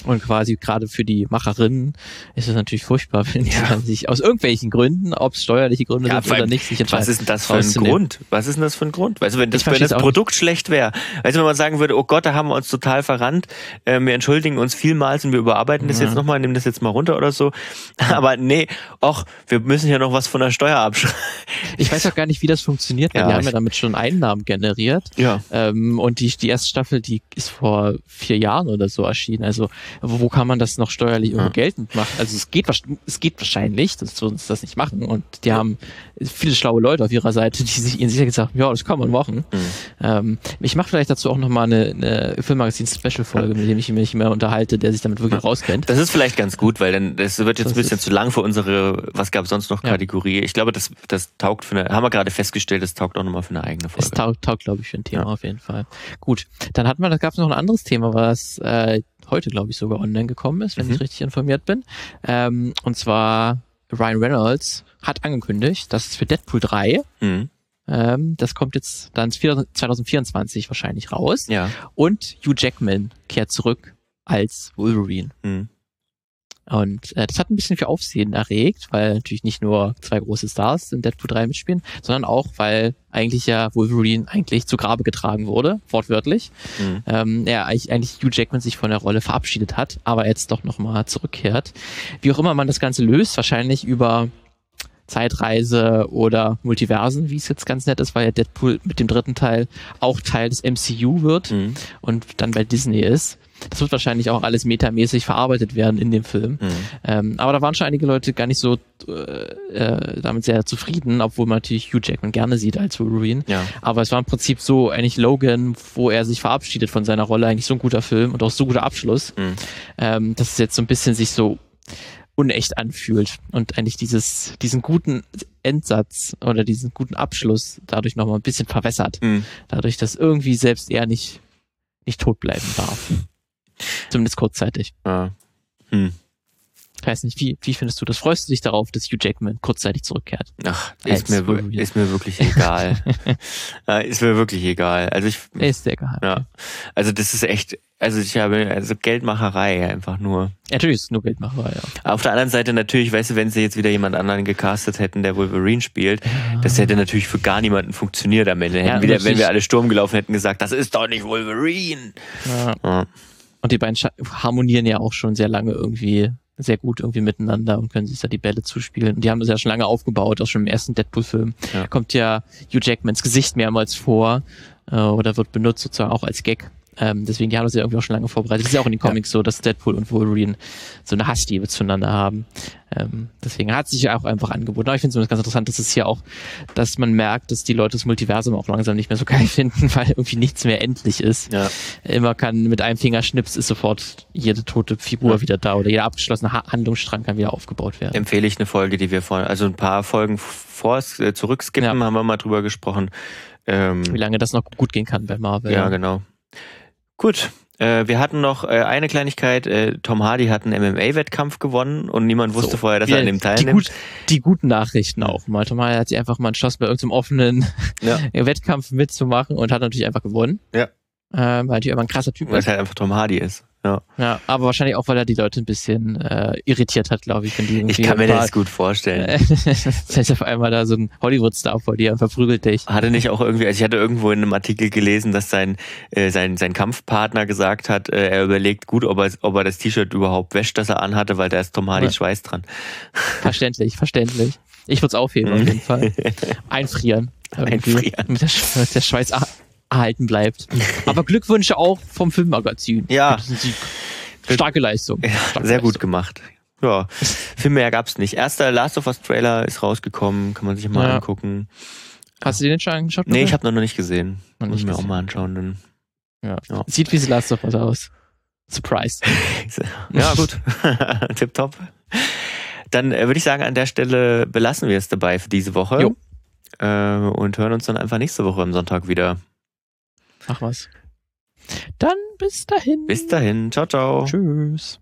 Und quasi gerade für die Macherinnen ist es natürlich furchtbar, wenn ja. die sich aus irgendwelchen Gründen, ob es steuerliche Gründe ja, sind oder nicht, sich entscheiden. Was ist denn das für ein Grund? Was ist denn das für ein Grund? Weißt du, wenn das, wenn das Produkt nicht. schlecht wäre, weißt du, wenn man sagen würde, oh Gott, da haben wir uns total verrannt, äh, wir entschuldigen uns vielmals und wir überarbeiten das jetzt nochmal, nehmen das jetzt mal runter oder so. Aber nee, ach, wir müssen ja noch was von der Steuer abschreiben. Ich weiß auch gar nicht, wie das funktioniert, weil ja, die haben ja damit schon Einnahmen generiert. Ja. Ähm, und die, die erste Staffel, die ist vor vier Jahren oder so erschienen. Also wo kann man das noch steuerlich ja. geltend machen? Also es geht, es geht wahrscheinlich, dass wir uns das nicht machen. Und die ja. haben viele schlaue Leute auf ihrer Seite, die sich ihnen sicher gesagt haben, ja, das kann man machen. Mhm. Ähm, ich mache vielleicht dazu auch nochmal eine, eine Filmmagazin-Special-Folge, mit dem ich mich mehr unterhalte, der sich damit wirklich ja. rauskennt. Das ist vielleicht ganz gut, weil dann das wird jetzt das ein bisschen zu lang für unsere, was gab es sonst noch Kategorie. Ich glaube, das, das taugt für eine, haben wir gerade festgestellt, das taugt auch nochmal für eine eigene Folge. Es taugt, taugt glaube ich, für ein Thema auf jeden Fall. Gut, dann hatten wir, da gab es noch ein anderes Thema, was äh, heute, glaube ich, sogar online gekommen ist, wenn mhm. ich richtig informiert bin. Ähm, und zwar Ryan Reynolds hat angekündigt, dass es für Deadpool 3, mhm. ähm, das kommt jetzt dann 2024 wahrscheinlich raus. Ja. Und Hugh Jackman kehrt zurück als Wolverine. Mhm. Und äh, das hat ein bisschen für Aufsehen erregt, weil natürlich nicht nur zwei große Stars in Deadpool 3 mitspielen, sondern auch, weil eigentlich ja Wolverine eigentlich zu Grabe getragen wurde, wortwörtlich. Mhm. Ähm, eigentlich, eigentlich Hugh Jackman sich von der Rolle verabschiedet hat, aber jetzt doch nochmal zurückkehrt. Wie auch immer man das Ganze löst, wahrscheinlich über Zeitreise oder Multiversen, wie es jetzt ganz nett ist, weil ja Deadpool mit dem dritten Teil auch Teil des MCU wird mhm. und dann bei Disney ist. Das wird wahrscheinlich auch alles metamäßig verarbeitet werden in dem Film. Mhm. Ähm, aber da waren schon einige Leute gar nicht so äh, äh, damit sehr zufrieden, obwohl man natürlich Hugh Jackman gerne sieht als Wolverine. Ja. Aber es war im Prinzip so eigentlich Logan, wo er sich verabschiedet von seiner Rolle, eigentlich so ein guter Film und auch so guter Abschluss, mhm. ähm, dass es jetzt so ein bisschen sich so unecht anfühlt und eigentlich dieses, diesen guten Endsatz oder diesen guten Abschluss dadurch nochmal ein bisschen verwässert. Mhm. Dadurch, dass irgendwie selbst er nicht, nicht tot bleiben darf. Zumindest kurzzeitig. Ah. Hm. Ich weiß nicht, wie, wie findest du das? Freust du dich darauf, dass Hugh Jackman kurzzeitig zurückkehrt? Ach, ist mir, ist mir wirklich egal. ist mir wirklich egal. Also ich. Ist sehr geheim. Ja. Also das ist echt, also ich habe, also Geldmacherei einfach nur. Ja, natürlich ist es nur Geldmacherei, ja. Auf der anderen Seite natürlich, weißt du, wenn sie jetzt wieder jemand anderen gecastet hätten, der Wolverine spielt, ja. das hätte natürlich für gar niemanden funktioniert am Ende. Hätten ja, wieder, wenn wir alle Sturm gelaufen hätten, gesagt, das ist doch nicht Wolverine. Ja. Und die beiden harmonieren ja auch schon sehr lange irgendwie sehr gut irgendwie miteinander und können sich da die Bälle zuspielen. Und die haben das ja schon lange aufgebaut, auch schon im ersten Deadpool-Film. Ja. Kommt ja Hugh Jackmans Gesicht mehrmals vor äh, oder wird benutzt sozusagen auch als Gag. Ähm, deswegen, die haben das ja irgendwie auch schon lange vorbereitet. Es ist ja auch in den Comics ja. so, dass Deadpool und Wolverine so eine Hassliebe zueinander haben. Ähm, deswegen hat sich ja auch einfach angeboten. Aber ich finde es ganz interessant, dass es hier auch, dass man merkt, dass die Leute das Multiversum auch langsam nicht mehr so geil finden, weil irgendwie nichts mehr endlich ist. Ja. Immer kann mit einem Fingerschnips ist sofort jede tote Figur ja. wieder da oder jeder abgeschlossene ha Handlungsstrang kann wieder aufgebaut werden. Empfehle ich eine Folge, die wir vor, also ein paar Folgen vor äh, zurückskippen, haben wir mal drüber gesprochen. Ähm, Wie lange das noch gut gehen kann bei Marvel. Ja, genau. Gut. Äh, wir hatten noch äh, eine Kleinigkeit. Äh, Tom Hardy hat einen MMA-Wettkampf gewonnen und niemand wusste so, vorher, dass er an dem teilnimmt. Die, gut, die guten Nachrichten auch mal. Tom Hardy hat sich einfach mal entschlossen, bei irgendeinem offenen ja. Wettkampf mitzumachen und hat natürlich einfach gewonnen. Ja. Ähm, weil natürlich einfach ein krasser Typ ist. Weil es halt einfach Tom Hardy ist. Ja. ja, aber wahrscheinlich auch, weil er die Leute ein bisschen äh, irritiert hat, glaube ich. Wenn die ich kann mir das gut vorstellen. das heißt auf einmal da so ein Hollywood-Star vor dir und verprügelt dich. Hatte nicht auch irgendwie, also ich hatte irgendwo in einem Artikel gelesen, dass sein, äh, sein, sein Kampfpartner gesagt hat, äh, er überlegt gut, ob er, ob er das T-Shirt überhaupt wäscht, das er anhatte, weil da ist Tom Hardy ja. Schweiß dran. Verständlich, verständlich. Ich würde es aufheben auf jeden Fall. Einfrieren. Einfrieren. Mit der, mit der Schweiß erhalten bleibt. Aber Glückwünsche auch vom Filmmagazin. Ja. Starke Leistung. Ja, Starke sehr Leistung. gut gemacht. Ja, viel mehr gab's nicht. Erster Last of Us Trailer ist rausgekommen, kann man sich mal ja. angucken. Hast du den schon angeschaut? Nee, ich habe noch nicht gesehen. Noch Muss ich mir auch mal anschauen. Dann. Ja. ja. Sieht wie The Last of Us aus. Surprise. ja, gut. Tipptopp. Dann äh, würde ich sagen, an der Stelle belassen wir es dabei für diese Woche. Jo. Äh, und hören uns dann einfach nächste Woche am Sonntag wieder. Ach was. Dann bis dahin. Bis dahin. Ciao, ciao. Tschüss.